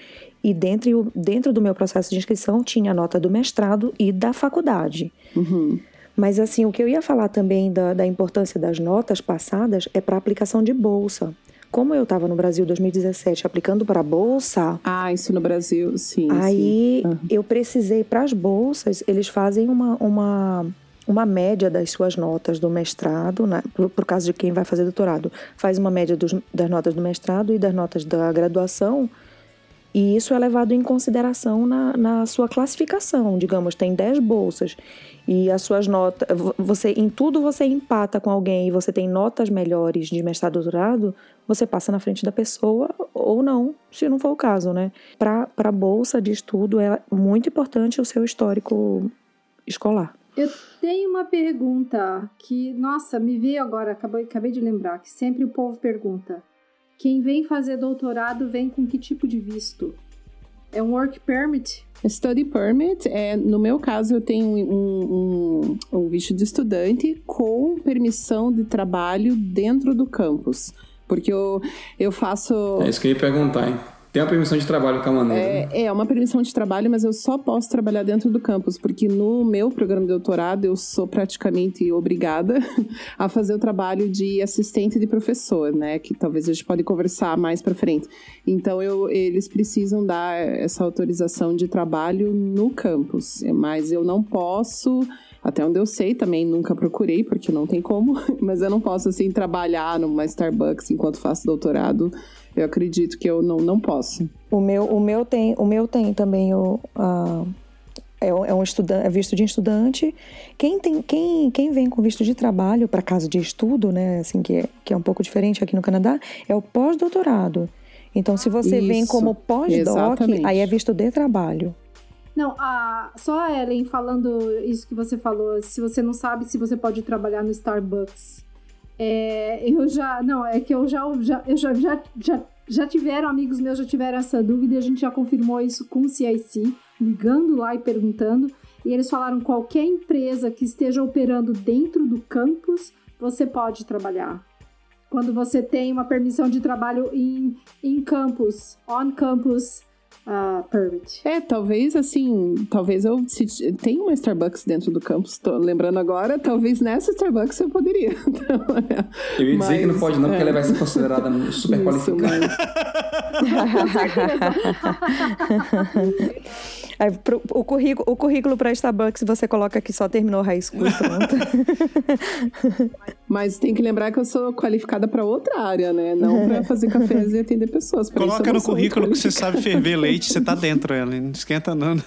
E dentro, dentro do meu processo de inscrição tinha a nota do mestrado e da faculdade. Uhum. Mas assim, o que eu ia falar também da, da importância das notas passadas é para aplicação de bolsa. Como eu estava no Brasil 2017 aplicando para a bolsa, Ah, isso no Brasil, sim. Aí sim. Aham. eu precisei para as bolsas, eles fazem uma, uma, uma média das suas notas do mestrado, né? por, por caso de quem vai fazer doutorado, faz uma média dos, das notas do mestrado e das notas da graduação, e isso é levado em consideração na, na sua classificação. Digamos, tem 10 bolsas e as suas notas, você em tudo você empata com alguém e você tem notas melhores de mestrado doutorado, você passa na frente da pessoa ou não, se não for o caso, né? Para a bolsa de estudo é muito importante o seu histórico escolar. Eu tenho uma pergunta que, nossa, me veio agora, acabei, acabei de lembrar, que sempre o povo pergunta. Quem vem fazer doutorado vem com que tipo de visto? É um work permit? Study permit, é, no meu caso, eu tenho um, um, um visto de estudante com permissão de trabalho dentro do campus. Porque eu, eu faço. É isso que eu ia perguntar, hein? Tem uma permissão de trabalho com a maneira. né? É, é uma permissão de trabalho, mas eu só posso trabalhar dentro do campus, porque no meu programa de doutorado eu sou praticamente obrigada a fazer o trabalho de assistente de professor, né? Que talvez a gente pode conversar mais para frente. Então eu, eles precisam dar essa autorização de trabalho no campus, mas eu não posso. Até onde eu sei, também nunca procurei, porque não tem como, mas eu não posso, assim, trabalhar numa Starbucks enquanto faço doutorado. Eu acredito que eu não, não posso. O meu, o meu tem, o meu tem também o a- é, um- é um estudante, é visto de estudante. Quem tem, quem, quem vem com visto de trabalho para caso de estudo, né, assim que é, que é um pouco diferente aqui no Canadá, é o pós-doutorado. Então, se você vem Isso, como pós-doc, aí é visto de trabalho. Não, a, só a Ellen falando isso que você falou, se você não sabe se você pode trabalhar no Starbucks. É, eu já. Não, é que eu já. já eu já, já, já, já tiveram, amigos meus já tiveram essa dúvida e a gente já confirmou isso com o CIC, ligando lá e perguntando. E eles falaram: qualquer empresa que esteja operando dentro do campus, você pode trabalhar. Quando você tem uma permissão de trabalho em, em campus, on campus uh, permit. É, talvez assim, talvez eu se tem uma Starbucks dentro do campus, tô lembrando agora, talvez nessa Starbucks eu poderia. Eu ia dizer que não Mas, pode não, porque é. ela vai ser considerada super Isso, qualificada. Aí, pro- o currículo, o currículo para Starbucks você coloca que só terminou high school pronto. Mas tem que lembrar que eu sou qualificada para outra área, né? Não para fazer cafés e atender pessoas. Pra Coloca no currículo que você sabe ferver leite, você tá dentro, ela. Não esquenta não.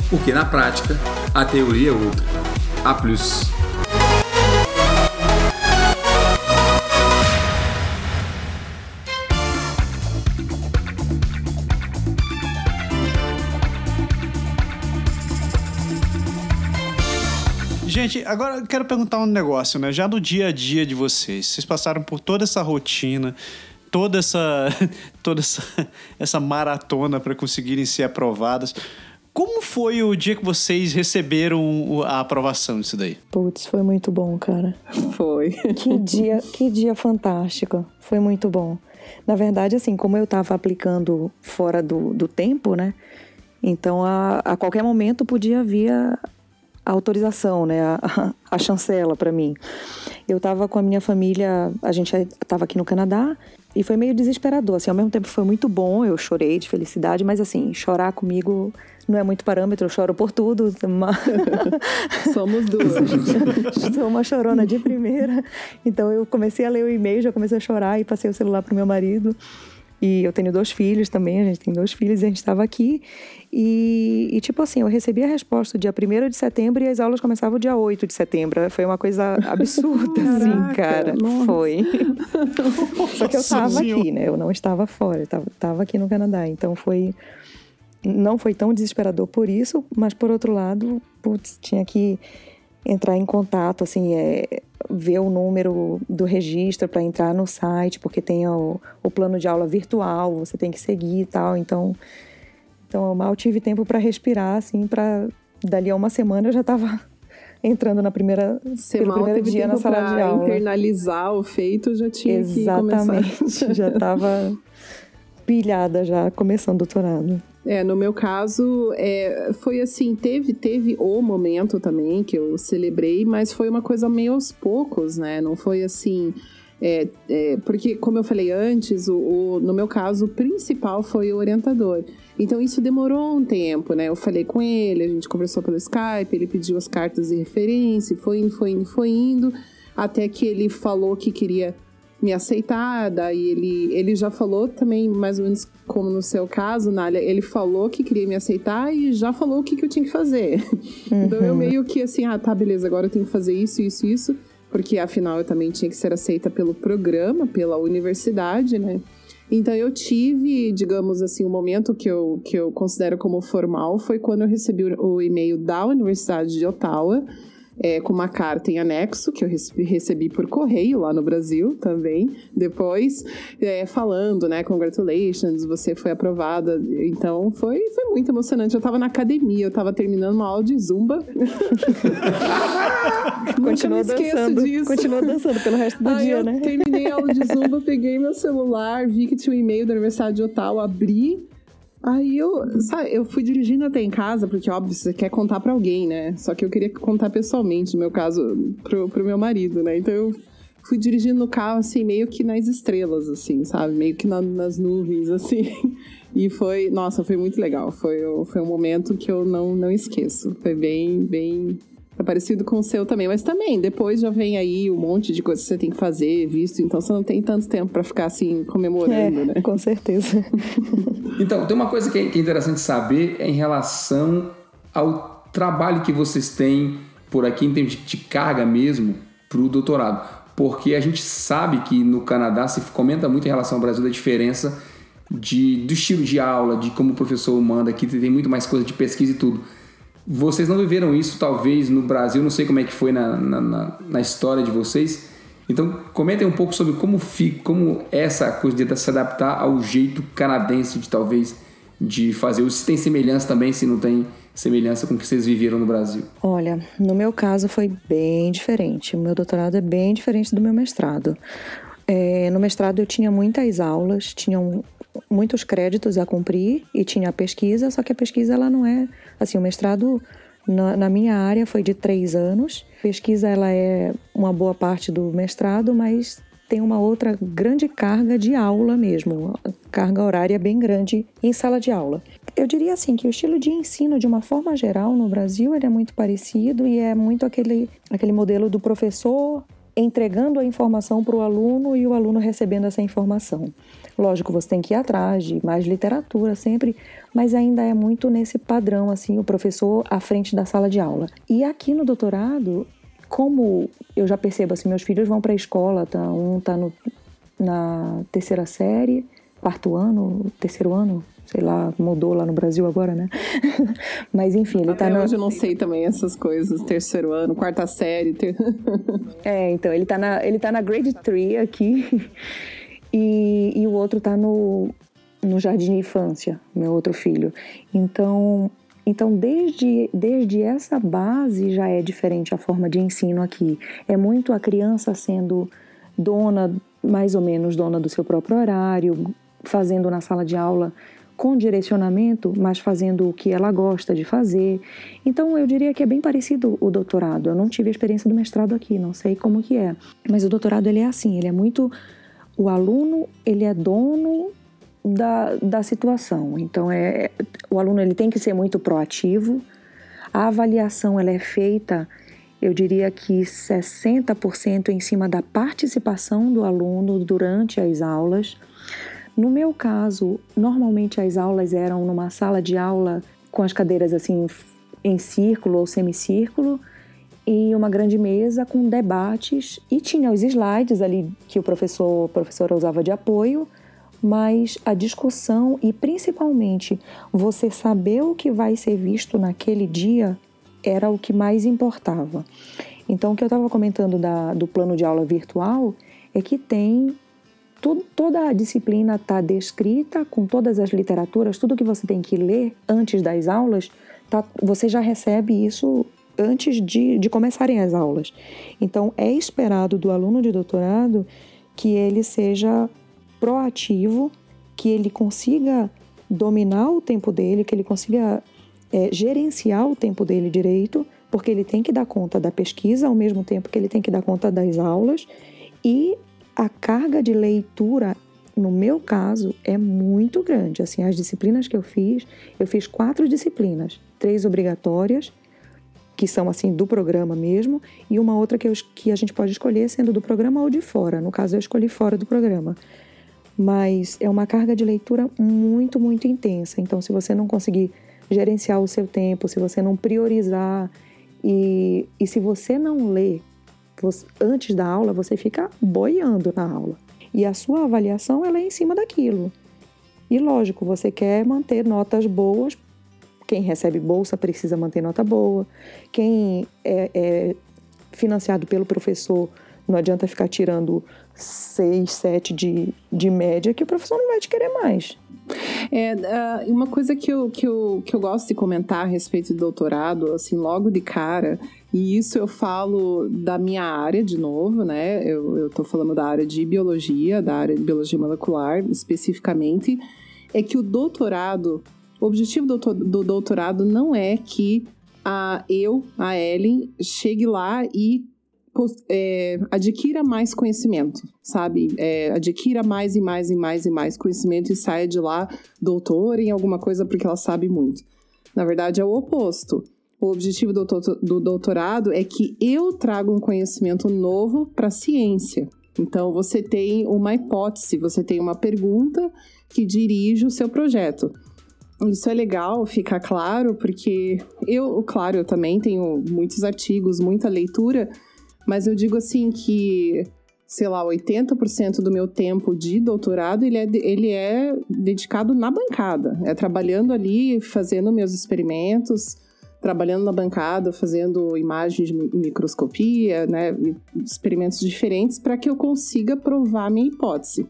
porque na prática a teoria é outra. A plus. Gente, agora eu quero perguntar um negócio, né? Já do dia a dia de vocês, vocês passaram por toda essa rotina, toda essa, toda essa, essa maratona para conseguirem ser aprovados. Como foi o dia que vocês receberam a aprovação disso daí? Putz, foi muito bom, cara. Foi. Que dia, que dia fantástico. Foi muito bom. Na verdade, assim, como eu estava aplicando fora do, do tempo, né? Então, a, a qualquer momento podia vir a, a autorização, né? A, a chancela para mim. Eu estava com a minha família, a gente estava aqui no Canadá e foi meio desesperador. Assim, ao mesmo tempo foi muito bom, eu chorei de felicidade, mas assim, chorar comigo não é muito parâmetro, eu choro por tudo. Uma... Somos duas. Sou uma chorona de primeira. Então eu comecei a ler o e-mail, já comecei a chorar e passei o celular pro meu marido. E eu tenho dois filhos também, a gente tem dois filhos e a gente estava aqui. E, e, tipo assim, eu recebi a resposta dia 1 de setembro e as aulas começavam dia 8 de setembro. Foi uma coisa absurda, assim, cara. Nossa. Foi. Só que eu estava aqui, né? Eu não estava fora, eu estava, aqui no Canadá. Então foi não foi tão desesperador por isso, mas por outro lado, putz, tinha que entrar em contato, assim, é, ver o número do registro para entrar no site, porque tem o, o, plano de aula virtual, você tem que seguir e tal. Então, então eu mal tive tempo para respirar, assim, para dali a uma semana eu já estava entrando na primeira Você pelo primeiro dia na sala de aula. internalizar o feito, já tinha Exatamente, que começar. já estava pilhada já começando o doutorado. É, no meu caso, é, foi assim, teve, teve o momento também que eu celebrei, mas foi uma coisa meio aos poucos, né? Não foi assim. É, é, porque, como eu falei antes, o, o, no meu caso, o principal foi o orientador. Então, isso demorou um tempo, né? Eu falei com ele, a gente conversou pelo Skype, ele pediu as cartas de referência, foi indo, foi indo, foi indo, até que ele falou que queria me aceitar, daí ele, ele já falou também, mais ou menos como no seu caso, Nália, ele falou que queria me aceitar e já falou o que, que eu tinha que fazer. Uhum. Então eu meio que assim, ah, tá, beleza, agora eu tenho que fazer isso, isso, isso, porque afinal eu também tinha que ser aceita pelo programa, pela universidade, né? Então eu tive, digamos assim, o um momento que eu, que eu considero como formal foi quando eu recebi o, o e-mail da Universidade de Ottawa, é, com uma carta em anexo, que eu recebi por correio lá no Brasil também, depois, é, falando, né, congratulations, você foi aprovada. Então, foi, foi muito emocionante. Eu tava na academia, eu tava terminando uma aula de zumba. continua dançando, disso. continua dançando pelo resto do Aí dia, né? terminei a aula de zumba, peguei meu celular, vi que tinha um e-mail da Universidade de Ottawa, abri, Aí eu, sabe, eu fui dirigindo até em casa, porque óbvio, você quer contar para alguém, né? Só que eu queria contar pessoalmente, no meu caso, pro, pro meu marido, né? Então eu fui dirigindo no carro, assim, meio que nas estrelas, assim, sabe? Meio que na, nas nuvens, assim. E foi, nossa, foi muito legal. Foi, foi um momento que eu não, não esqueço. Foi bem, bem é parecido com o seu também, mas também depois já vem aí um monte de coisas que você tem que fazer, visto, então você não tem tanto tempo para ficar assim comemorando, é, né? Com certeza. então, tem uma coisa que é, que é interessante saber é em relação ao trabalho que vocês têm por aqui em termos de carga mesmo para o doutorado, porque a gente sabe que no Canadá se comenta muito em relação ao Brasil da diferença de, do estilo de aula, de como o professor manda aqui, tem muito mais coisa de pesquisa e tudo. Vocês não viveram isso, talvez, no Brasil, não sei como é que foi na, na, na história de vocês. Então, comentem um pouco sobre como, fica, como essa coisa de se adaptar ao jeito canadense de talvez de fazer. Se tem semelhança também, se não tem semelhança com o que vocês viveram no Brasil. Olha, no meu caso foi bem diferente. O meu doutorado é bem diferente do meu mestrado. É, no mestrado eu tinha muitas aulas, tinham muitos créditos a cumprir e tinha a pesquisa, só que a pesquisa ela não é assim, o mestrado Na, na, minha área foi de três anos. Pesquisa ela é uma boa parte do mestrado, mas tem uma outra grande carga de aula mesmo, carga horária bem grande em sala de aula. Eu diria assim que o estilo de ensino, de uma forma geral, no Brasil, ele é muito parecido e é muito aquele, aquele modelo do professor entregando a informação para o aluno e o aluno recebendo essa informação. Lógico, você tem que ir atrás de mais literatura sempre, mas ainda é muito nesse padrão, assim, o professor à frente da sala de aula. E aqui no doutorado, como eu já percebo assim, meus filhos vão para a escola, tá? Um tá no, na terceira série, quarto ano, terceiro ano, sei lá, mudou lá no Brasil agora, né? Mas enfim, ele Até tá hoje eu não sei também essas coisas, terceiro ano, quarta série. Ter... é, então, ele tá na, ele tá na grade 3 aqui. E, e o outro tá no, no jardim de infância, meu outro filho. Então, então, desde, desde essa base já é diferente a forma de ensino aqui. É muito a criança sendo dona, mais ou menos dona do seu próprio horário, fazendo na sala de aula com direcionamento, mas fazendo o que ela gosta de fazer. Então, eu diria que é bem parecido o doutorado. Eu não tive a experiência do mestrado aqui, não sei como que é. Mas o doutorado, ele é assim, ele é muito... O aluno, ele é dono da, da situação. Então, é, o aluno ele tem que ser muito proativo. A avaliação ela é feita, eu diria que 60% em cima da participação do aluno durante as aulas. No meu caso, normalmente as aulas eram numa sala de aula com as cadeiras assim em círculo ou semicírculo e uma grande mesa com debates e tinha os slides ali que o professor, professora usava de apoio mas a discussão e principalmente você saber o que vai ser visto naquele dia era o que mais importava. Então, o que eu estava comentando da, do plano de aula virtual é que tem tudo, toda a disciplina está descrita com todas as literaturas, tudo que você tem que ler antes das aulas, tá, você já recebe isso antes de, de começarem as aulas. Então, é esperado do aluno de doutorado que ele seja proativo, que ele consiga dominar o tempo dele, que ele consiga é, gerenciar o tempo dele direito, porque ele tem que dar conta da pesquisa ao mesmo tempo que ele tem que dar conta das aulas e a carga de leitura no meu caso é muito grande. Assim, as disciplinas que eu fiz, eu fiz quatro disciplinas, três obrigatórias que são assim do programa mesmo e uma outra que, eu, que a gente pode escolher sendo do programa ou de fora. No caso eu escolhi fora do programa mas é uma carga de leitura muito, muito intensa. Então, se você não conseguir gerenciar o seu tempo, se você não priorizar e, e se você não lê você, antes da aula, você fica boiando na aula. E a sua avaliação ela é em cima daquilo. E lógico, você quer manter notas boas. Quem recebe bolsa precisa manter nota boa. Quem é, é financiado pelo professor não adianta ficar tirando 6, 7 de, de média que o professor não vai te querer mais. É, uh, uma coisa que eu, que, eu, que eu gosto de comentar a respeito do doutorado, assim, logo de cara, e isso eu falo da minha área de novo, né? Eu, tô falando da área de biologia, da área de biologia molecular especificamente, é que o doutorado, o objetivo do, do doutorado não é que a eu, a Ellen, chegue lá e é, adquira mais conhecimento, sabe? É, adquira mais e mais e mais e mais conhecimento e saia de lá doutor em alguma coisa porque ela sabe muito. Na verdade, é o oposto. O objetivo do, do doutorado é que eu traga um conhecimento novo para a ciência. Então, você tem uma hipótese, você tem uma pergunta que dirige o seu projeto. Isso é legal ficar claro, porque eu, claro, eu também tenho muitos artigos, muita leitura, mas eu digo assim que, sei lá, 80% do meu tempo de doutorado, ele é, ele é dedicado na bancada. É trabalhando ali, fazendo meus experimentos, trabalhando na bancada, fazendo imagens de microscopia, né, experimentos diferentes para que eu consiga provar minha hipótese,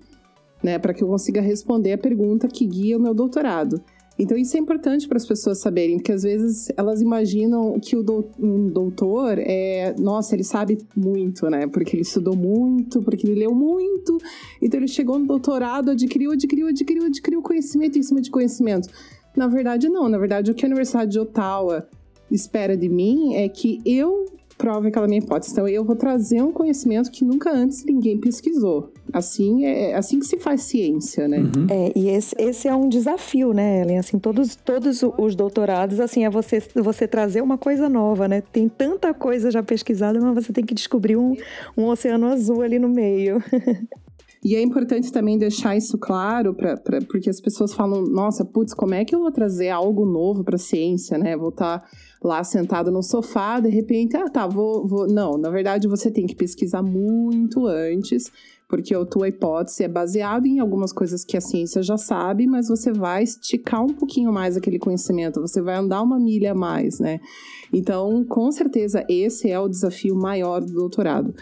né, para que eu consiga responder a pergunta que guia o meu doutorado. Então isso é importante para as pessoas saberem, porque às vezes elas imaginam que o do, doutor é, nossa, ele sabe muito, né? Porque ele estudou muito, porque ele leu muito, então ele chegou no doutorado, adquiriu, adquiriu, adquiriu, adquiriu conhecimento em cima de conhecimento. Na verdade, não. Na verdade, o que a Universidade de Ottawa espera de mim é que eu prove aquela minha hipótese. Então, eu vou trazer um conhecimento que nunca antes ninguém pesquisou. Assim é, é assim que se faz ciência, né? Uhum. É, e esse, esse é um desafio, né, Ellen? Assim, todos, todos os doutorados, assim, é você, você trazer uma coisa nova, né? Tem tanta coisa já pesquisada, mas você tem que descobrir um, um oceano azul ali no meio. E é importante também deixar isso claro, pra, pra, porque as pessoas falam: nossa, putz, como é que eu vou trazer algo novo para a ciência, né? Vou estar tá lá sentado no sofá, de repente, ah, tá, vou, vou. Não, na verdade você tem que pesquisar muito antes, porque a tua hipótese é baseada em algumas coisas que a ciência já sabe, mas você vai esticar um pouquinho mais aquele conhecimento, você vai andar uma milha a mais, né? Então, com certeza, esse é o desafio maior do doutorado.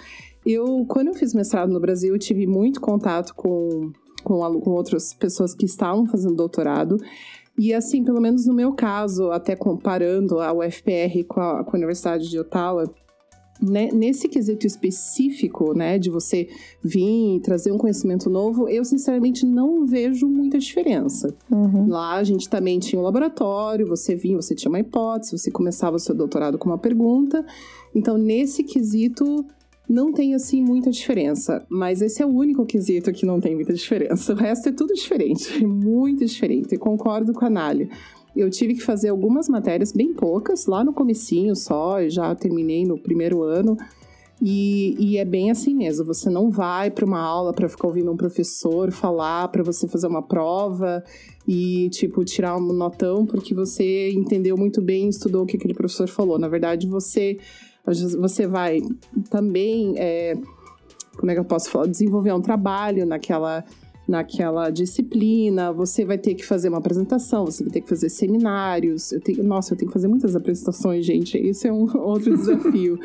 Eu, quando eu fiz mestrado no Brasil, eu tive muito contato com, com, com outras pessoas que estavam fazendo doutorado. E assim, pelo menos no meu caso, até comparando a UFPR com a, com a Universidade de Ottawa, né, nesse quesito específico, né, de você vir e trazer um conhecimento novo, eu sinceramente não vejo muita diferença. Uhum. Lá a gente também tinha um laboratório, você vinha, você tinha uma hipótese, você começava o seu doutorado com uma pergunta. Então, nesse quesito, não tem assim muita diferença, mas esse é o único quesito que não tem muita diferença. O resto é tudo diferente, muito diferente. Eu concordo com a Nália. Eu tive que fazer algumas matérias, bem poucas, lá no comecinho só, eu já terminei no primeiro ano. E, e, é bem assim mesmo. Você não vai para uma aula para ficar ouvindo um professor falar, para você fazer uma prova e, tipo, tirar um notão porque você entendeu muito bem, estudou o que aquele professor falou. Na verdade, você você vai também, é, como é que eu posso falar, desenvolver um trabalho naquela naquela disciplina, você vai ter que fazer uma apresentação, você vai ter que fazer seminários. Eu tenho, nossa, eu tenho que fazer muitas apresentações, gente. Isso é um outro desafio.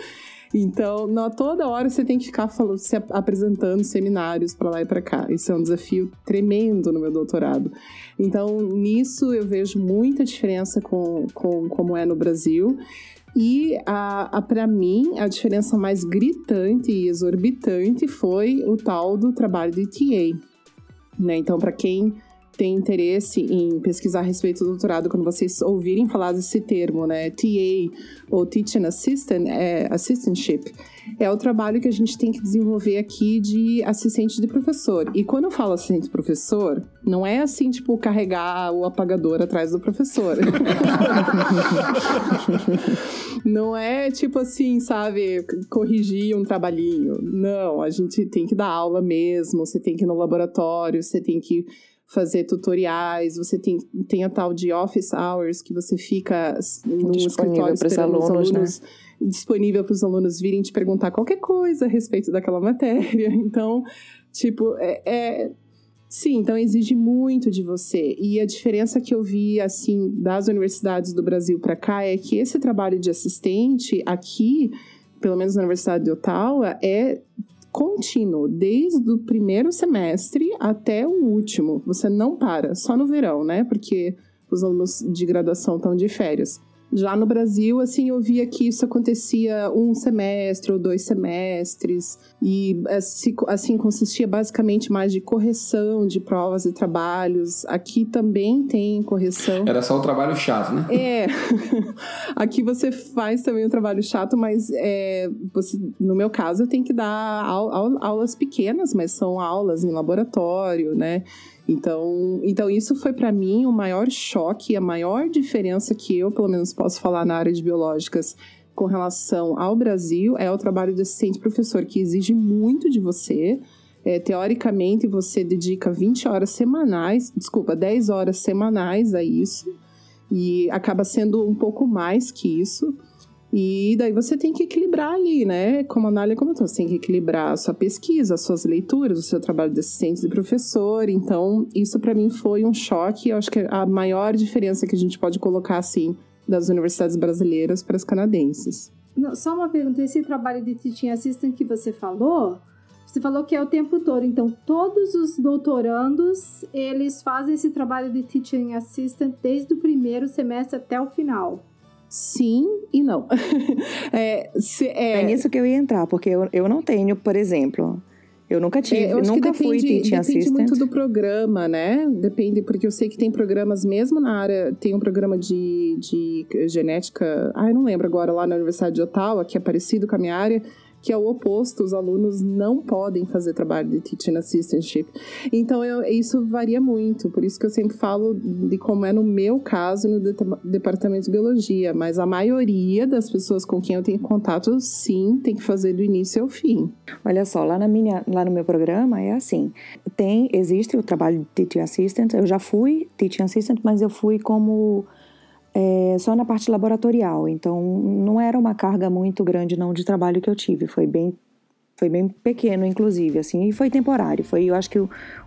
Então, não, toda hora você tem que ficar falando, se apresentando seminários para lá e para cá. Isso é um desafio tremendo no meu doutorado. Então, nisso eu vejo muita diferença com, com como é no Brasil. E a, a para mim, a diferença mais gritante e exorbitante foi o tal do trabalho de TA. Né? Então, para quem tem interesse em pesquisar a respeito do doutorado, quando vocês ouvirem falar desse termo, né, TA ou Teaching Assistant, é, Assistantship, é o trabalho que a gente tem que desenvolver aqui de assistente de professor. E quando eu falo assistente de professor, não é assim, tipo, carregar o apagador atrás do professor. não é tipo assim, sabe, corrigir um trabalhinho. Não, a gente tem que dar aula mesmo, você tem que ir no laboratório, você tem que fazer tutoriais, você tem, tem a tal de office hours, que você fica no escritório esperando alunos, os alunos, né? disponível para os alunos virem te perguntar qualquer coisa a respeito daquela matéria. Então, tipo, é, é Sim, então exige muito de você. E a diferença que eu vi, assim, das universidades do Brasil para cá é que esse trabalho de assistente aqui, pelo menos na Universidade de Ottawa, é contínuo, desde o primeiro semestre até o último. Você não para, só no verão, né? Porque os alunos de graduação estão de férias. Já no Brasil, assim, eu via que isso acontecia um semestre ou dois semestres, e assim, assim consistia basicamente mais de correção de provas e trabalhos. Aqui também tem correção. Era só o trabalho chato, né? É. Aqui você faz também um trabalho chato, mas é, você, no meu caso, eu tenho que dar aulas pequenas, mas são aulas em laboratório, né? Então, então isso foi para mim o maior choque, a maior diferença que eu, pelo menos, posso falar na área de biológicas com relação ao Brasil é o trabalho de assistente professor, que exige muito de você. É, teoricamente, você dedica 20 horas semanais, desculpa, 10 horas semanais a isso, e acaba sendo um pouco mais que isso. E daí você tem que equilibrar ali, né? Como a Nália comentou, você tem que equilibrar a sua pesquisa, as suas leituras, o seu trabalho de assistente de professor. Então, isso para mim foi um choque. Eu acho que a maior diferença que a gente pode colocar, assim, das universidades brasileiras para as canadenses. Não, só uma pergunta: esse trabalho de teaching assistant que você falou, você falou que é o tempo todo, então todos os doutorandos, eles fazem esse trabalho de teaching assistant desde o primeiro semestre até o final sim e não. é, se, é... é nisso que eu ia entrar, porque eu, eu não tenho, por exemplo, Eu nunca tive, É, eu nunca que fui depende, teaching depende assistant. muito do programa, né? Depende, porque eu sei que tem programas mesmo na área, tem um programa de, de genética, ah, eu não lembro agora, lá na Universidade de Ottawa, que é parecido com a minha área, que é o oposto, os alunos não podem fazer trabalho de teaching assistantship. Então, eu- isso varia muito, por isso que eu sempre falo de como é no meu caso no det- departamento de biologia, mas a maioria das pessoas com quem eu tenho contato, sim, tem que fazer do início ao fim. Olha só, lá, na minha, lá no meu programa é assim: tem, existe o trabalho de teaching assistant. Eu já fui teaching assistant, mas eu fui como é, só na parte laboratorial. Então, não era uma carga muito grande não de trabalho que eu tive. Foi bem, foi bem pequeno, inclusive, assim, e foi temporário. Foi, eu acho que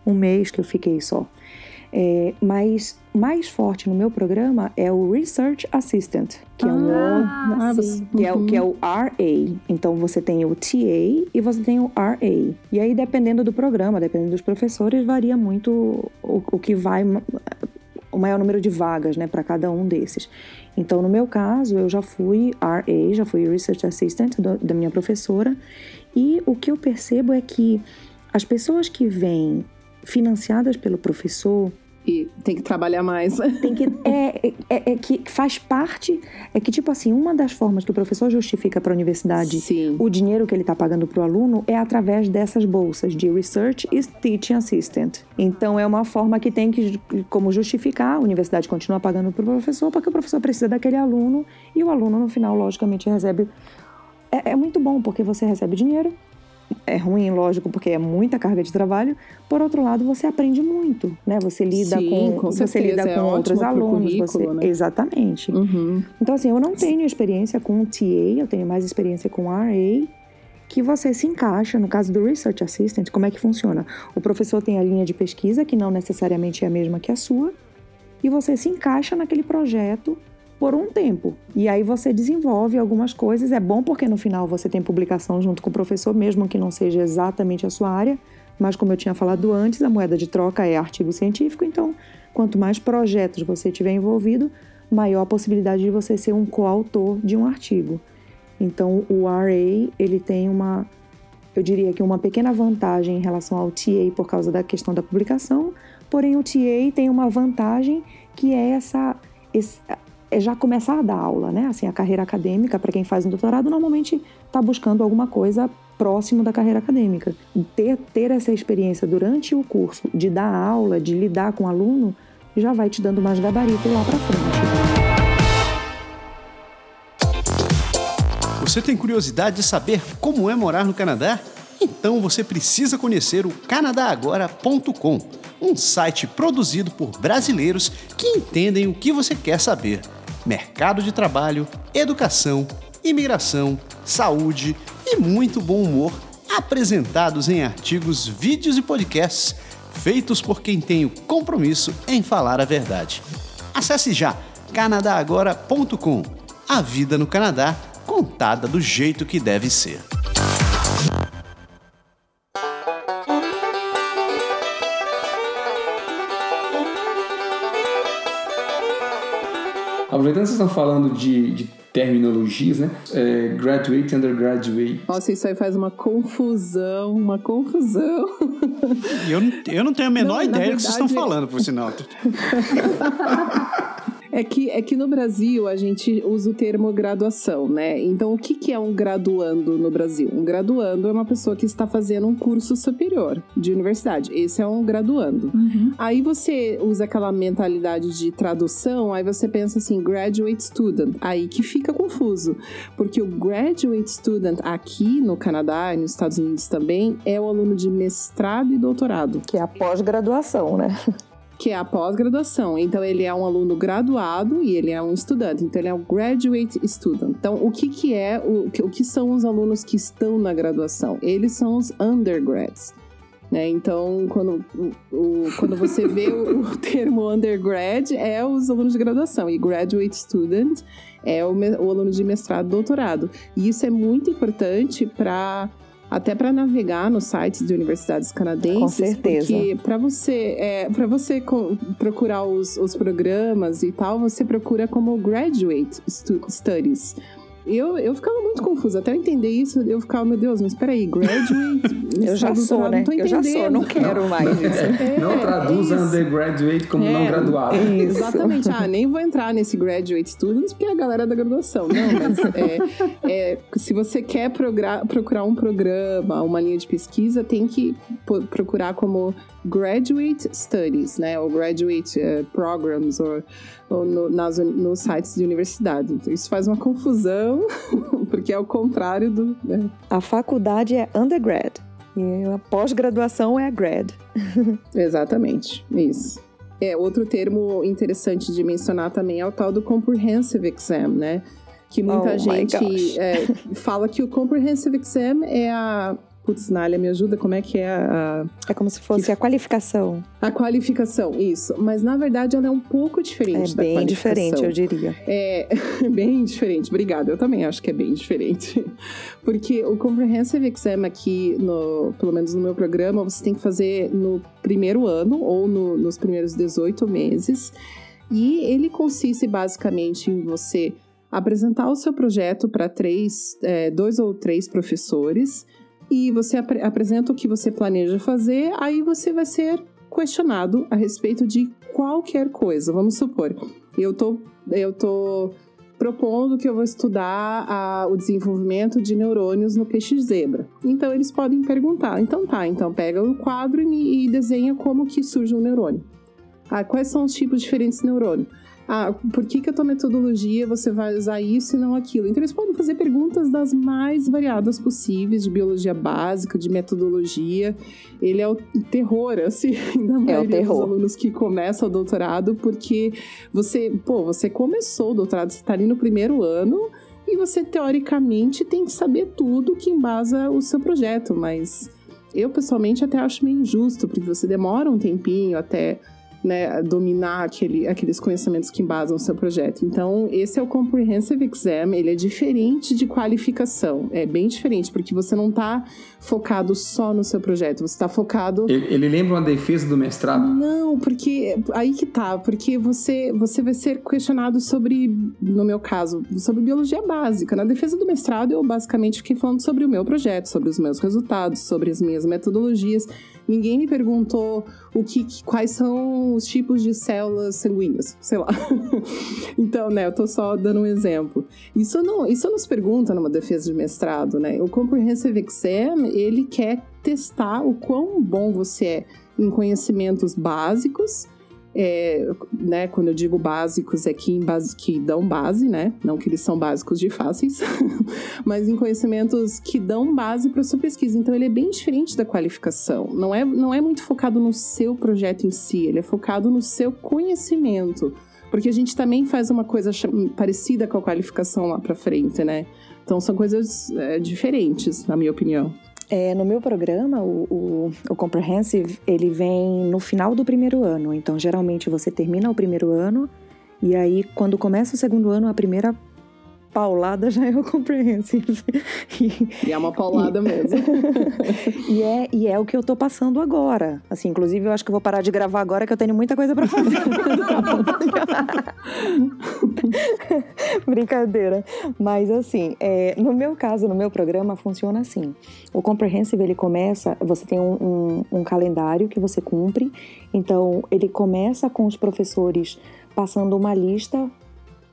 um mês que eu fiquei só. É, mas mais forte no meu programa é o Research Assistant, que é um Ah, sim. que é, o- que é o RA. Então você tem o TA e você tem o RA. E aí, dependendo do programa, dependendo dos professores, varia muito o, o que vai, o maior número de vagas né, para cada um desses. Então, no meu caso, eu já fui RA, já fui Research Assistant do- da minha professora. E o que eu percebo é que as pessoas que vêm financiadas pelo professor, E tem que trabalhar mais. tem que é, é, é que faz parte é que tipo assim uma das formas que o professor justifica para a universidade Sim. o dinheiro que ele está pagando para o aluno é através dessas bolsas de research e teaching assistant então é uma forma que tem que como justificar a universidade continua pagando para o professor porque o professor precisa daquele aluno e o aluno no final logicamente recebe é, é muito bom porque você recebe dinheiro é ruim, lógico, porque é muita carga de trabalho. Por outro lado, você aprende muito, né? Você lida Sim, com, com você lida é com outros alunos, você né? exatamente. Uhum. Então assim, eu não tenho experiência com TA, eu tenho mais experiência com RA, que você se encaixa no caso do research assistant, como é que funciona? O professor tem a linha de pesquisa que não necessariamente é a mesma que a sua, e você se encaixa naquele projeto por um tempo. E aí você desenvolve algumas coisas. É bom porque no final você tem publicação junto com o professor, mesmo que não seja exatamente a sua área. Mas como eu tinha falado antes, a moeda de troca é artigo científico. Então, quanto mais projetos você tiver envolvido, maior a possibilidade de você ser um coautor de um artigo. Então, o RA ele tem uma, eu diria que uma pequena vantagem em relação ao TA por causa da questão da publicação. Porém, o TA tem uma vantagem que é essa esse- é já começar a dar aula, né? Assim, a carreira acadêmica, para quem faz um doutorado, normalmente está buscando alguma coisa próximo da carreira acadêmica. Ter, ter essa experiência durante o curso de dar aula, de lidar com o aluno, já vai te dando mais gabarito lá para frente. Você tem curiosidade de saber como é morar no Canadá? Então você precisa conhecer o canadagora.com, um site produzido por brasileiros que entendem o que você quer saber: mercado de trabalho, educação, imigração, saúde e muito bom humor, apresentados em artigos, vídeos e podcasts feitos por quem tem o compromisso em falar a verdade. Acesse já canadagora.com. A vida no Canadá contada do jeito que deve ser. Aproveitando que vocês estão falando de, de terminologias, né? É, graduate, undergraduate. Nossa, isso aí faz uma confusão, uma confusão. Eu, não- eu não tenho a menor Não, ideia do que vocês estão falando, por sinal. É que, é que no Brasil a gente usa o termo graduação, né? Então, o que, que é um graduando no Brasil? Um graduando é uma pessoa que está fazendo um curso superior de universidade. Esse é um graduando. Aí você usa aquela mentalidade de tradução, aí você pensa assim, graduate student. Aí que fica confuso. Porque o graduate student aqui no Canadá e nos Estados Unidos também é o aluno de mestrado e doutorado Que é a pós-graduação, né? que é a pós-graduação. Então, ele é um aluno graduado e ele é um estudante. Então, ele é um graduate student. Então, o que, que é, o, o que são os alunos que estão na graduação? Eles são os undergrads. Né? Então, quando, o- o- quando você vê o, o termo undergrad, é os alunos de graduação. E graduate student é o, o aluno de mestrado doutorado. E isso é muito importante para até para navegar nos sites de universidades canadenses, Com certeza. porque para você é, para você procurar os, os programas e tal, você procura como graduate stu- studies. Eu, eu ficava muito confusa. Até eu entender isso, eu ficava, meu Deus, mas peraí, graduate. eu já sou, né? eu já sou, não quero mais isso. É, não traduza é undergraduate como é, não graduado. Exatamente. Ah, nem vou entrar nesse graduate students porque é a galera da graduação. Não, mas é, é, se você quer procurar um programa, uma linha de pesquisa, tem que procurar como graduate studies, né? Ou graduate uh, programs, ou, ou no, nas, nos sites de universidade. Então, isso faz uma confusão, porque é o contrário do. Né? A faculdade é undergrad. E a pós-graduação é a grad. Exatamente, isso. É, outro termo interessante de mencionar também é o tal do Comprehensive Exam, né? Que muita oh gente é, fala que o Comprehensive Exam é a Putz, Nália, me ajuda, como é que é a. É como se fosse que... a qualificação. A qualificação, isso. Mas na verdade ela é um pouco diferente é da bem diferente, eu diria. É bem diferente, obrigada. Eu também acho que é bem diferente. Porque o Comprehensive Exam aqui, no, pelo menos no meu programa, você tem que fazer no primeiro ano ou no, nos primeiros 18 meses. E ele consiste basicamente em você apresentar o seu projeto para três, é, dois ou três professores e você ap apresenta o que você planeja fazer, aí você vai ser questionado a respeito de qualquer coisa. Vamos supor, eu tô, eu tô propondo que eu vou estudar a, o desenvolvimento de neurônios no peixe zebra. Então eles podem perguntar, então tá, então pega o quadro e, e desenha como que surge um neurônio. Ah, quais são os tipos diferentes de neurônio? Ah, por que, que a tua metodologia você vai usar isso e não aquilo? Então eles podem fazer perguntas das mais variadas possíveis, de biologia básica, de metodologia. Ele é o terror, assim, da maioria é dos alunos que começam o doutorado, porque você, pô, você começou o doutorado, você está ali no primeiro ano e você teoricamente tem que saber tudo que embasa o seu projeto, mas eu pessoalmente até acho meio injusto, porque você demora um tempinho até né, dominar aquele, aqueles conhecimentos que embasam o seu projeto. Então, esse é o Comprehensive Exam, ele é diferente de qualificação, é bem diferente, porque você não está focado só no seu projeto, você está focado... Ele, ele, lembra uma defesa do mestrado? Não, porque aí que tá, porque você, você vai ser questionado sobre, no meu caso, sobre biologia básica. Na defesa do mestrado, eu basicamente fiquei falando sobre o meu projeto, sobre os meus resultados, sobre as minhas metodologias, Ninguém me perguntou o que, quais são os tipos de células sanguíneas, sei lá. então, né, eu tô só dando um exemplo. Isso não, isso não se pergunta numa defesa de mestrado, né? O Comprehensive Exam, ele quer testar o quão bom você é em conhecimentos básicos é, né, quando eu digo básicos, é que, base, que dão base, né? Não que eles são básicos de fáceis, mas em conhecimentos que dão base para sua pesquisa. Então ele é bem diferente da qualificação. Não é, não é muito focado no seu projeto em si, ele é focado no seu conhecimento. Porque a gente também faz uma coisa parecida com a qualificação lá para frente, né? Então são coisas é, diferentes, na minha opinião. É, no meu programa, o, o, o, Comprehensive, ele vem no final do primeiro ano. Então, geralmente, você termina o primeiro ano e aí, quando começa o segundo ano, a primeira paulada já é o comprehensive. E, e é uma paulada e, mesmo. e, é, e é o que eu tô passando agora. Assim, inclusive, eu acho que eu vou parar de gravar agora que eu tenho muita coisa para fazer. Brincadeira. Mas assim, é, no meu caso, no meu programa, funciona assim. O comprehensive, ele começa, você tem um, um, um calendário que você cumpre. Então, ele começa com os professores passando uma lista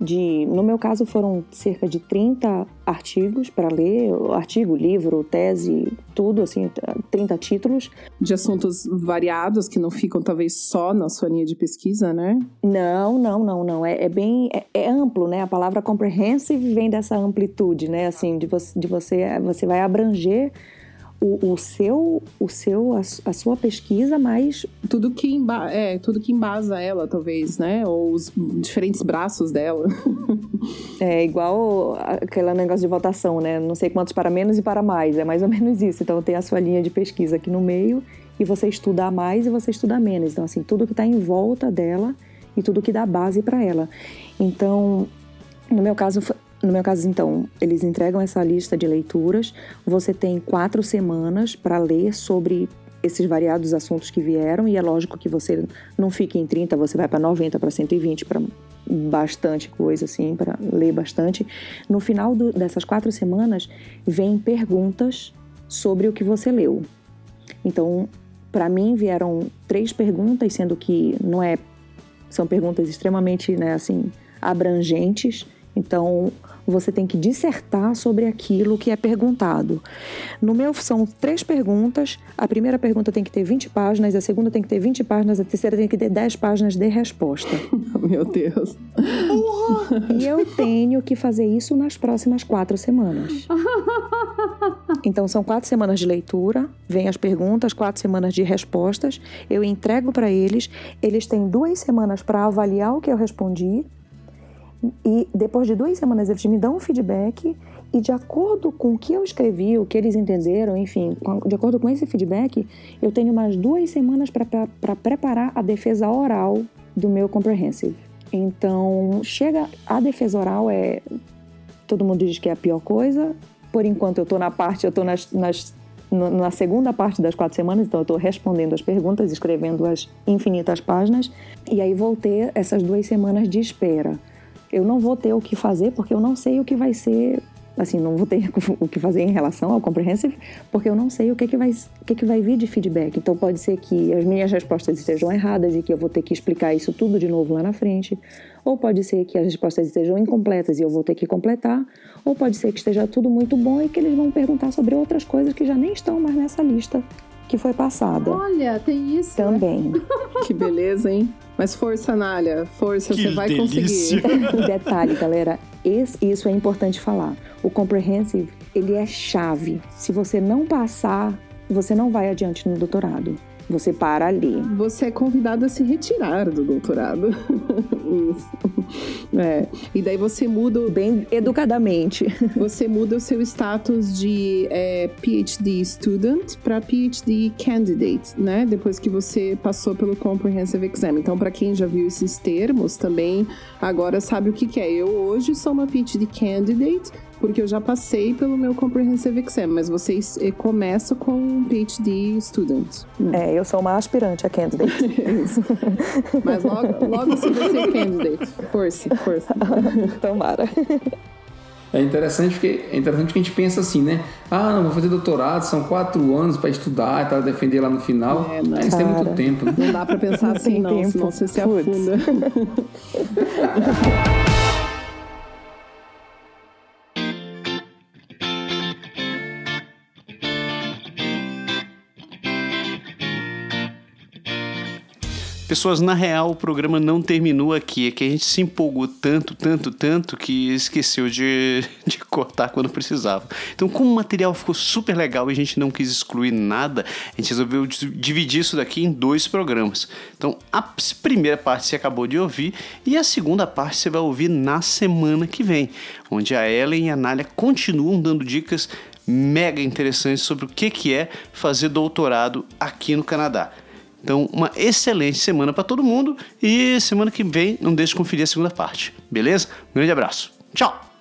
de, no meu caso, foram cerca de 30 artigos para ler, artigo, livro, tese, tudo, assim, 30 títulos. De assuntos variados que não ficam talvez só na sua linha de pesquisa, né? Não, não, não, não. É, é bem, é, é, amplo, né? A palavra comprehensive vem dessa amplitude, né? Assim, de você, de você, você vai abranger o, o seu, o seu a, a, sua pesquisa, mas tudo que emba é tudo que embasa ela, talvez, né? Ou os diferentes braços dela. é igual aquele negócio de votação, né? Não sei quantos para menos e para mais, é mais ou menos isso. Então tem a sua linha de pesquisa aqui no meio e você estuda mais e você estuda menos. Então assim tudo que está em volta dela e tudo que dá base para ela. Então no meu caso no meu caso, então, eles entregam essa lista de leituras. Você tem quatro semanas para ler sobre esses variados assuntos que vieram, e é lógico que você não fique em 30, você vai para 90, para 120, para bastante coisa, assim, para ler bastante. No final do, dessas quatro semanas, vem perguntas sobre o que você leu. Então, para mim, vieram três perguntas, sendo que não é. São perguntas extremamente, né, assim, abrangentes. Então, você tem que dissertar sobre aquilo que é perguntado. No meu são três perguntas. A primeira pergunta tem que ter 20 páginas, a segunda tem que ter 20 páginas, a terceira tem que ter 10 páginas de resposta. meu Deus. E eu tenho que fazer isso nas próximas quatro semanas. Então são quatro semanas de leitura, vem as perguntas, quatro semanas de respostas. Eu entrego para eles. Eles têm duas semanas para avaliar o que eu respondi e depois de duas semanas eles me dão um feedback e de acordo com o que eu escrevi, o que eles entenderam, enfim, de acordo com esse feedback, eu tenho mais duas semanas para preparar a defesa oral do meu comprehensive. Então, chega a defesa oral é todo mundo diz que é a pior coisa. Por enquanto eu estou na parte, eu estou nas, nas na segunda parte das quatro semanas, então eu estou respondendo as perguntas, escrevendo as infinitas páginas, e aí vou ter essas duas semanas de espera eu não vou ter o que fazer porque eu não sei o que vai ser assim, não vou ter o que fazer em relação ao comprehensive, porque eu não sei o que, que, vai, o que, que vai vir de feedback. Então pode ser que as minhas respostas estejam erradas e que eu vou ter que explicar isso tudo de novo lá na frente. Ou pode ser que as respostas estejam incompletas e eu vou ter que completar. Ou pode ser que esteja tudo muito bom e que eles vão perguntar sobre outras coisas que já nem estão mais nessa lista que foi passada. Olha, tem isso. Né? Também. Né? que beleza, hein? Mas força, Nália, força, que você vai delícia. conseguir. Detalhe, galera, esse, isso é importante falar. O comprehensive, ele é chave. Se você não passar, você não vai adiante no doutorado. Você para ali. Você é convidado a se retirar do doutorado. Isso. É. E daí você muda. Bem educadamente. Você muda o seu status de é, PhD student para PhD candidate, né? Depois que você passou pelo Comprehensive Exam. Então, para quem já viu esses termos, também agora sabe o que, que é. Eu hoje sou uma PhD candidate porque eu já passei pelo meu Comprehensive Exam, mas vocês eh, começam com um PhD student. Né? É, eu sou uma aspirante a candidate. mas logo, logo você vai ser candidate. Força, força. Tomara. É interessante porque é interessante que a gente pensa assim, né? Ah, não, vou fazer doutorado, são quatro anos para estudar e tal, defender lá no final. É, não, Isso tem muito tempo. Né? Não dá para pensar assim, não, tempo. senão você se afunda. Pessoas, na real, o programa não terminou aqui. É que a gente se empolgou tanto, tanto, tanto que esqueceu de, de cortar quando precisava. Então, como o material ficou super legal e a gente não quis excluir nada, a gente resolveu dividir isso daqui em dois programas. Então, a primeira parte você acabou de ouvir e a segunda parte você vai ouvir na semana que vem, onde a Ellen e a Nália continuam dando dicas mega interessantes sobre o que, é fazer doutorado aqui no Canadá. Então, uma excelente semana para todo mundo e semana que vem não deixe de conferir a segunda parte. Beleza? Um grande abraço. Tchau!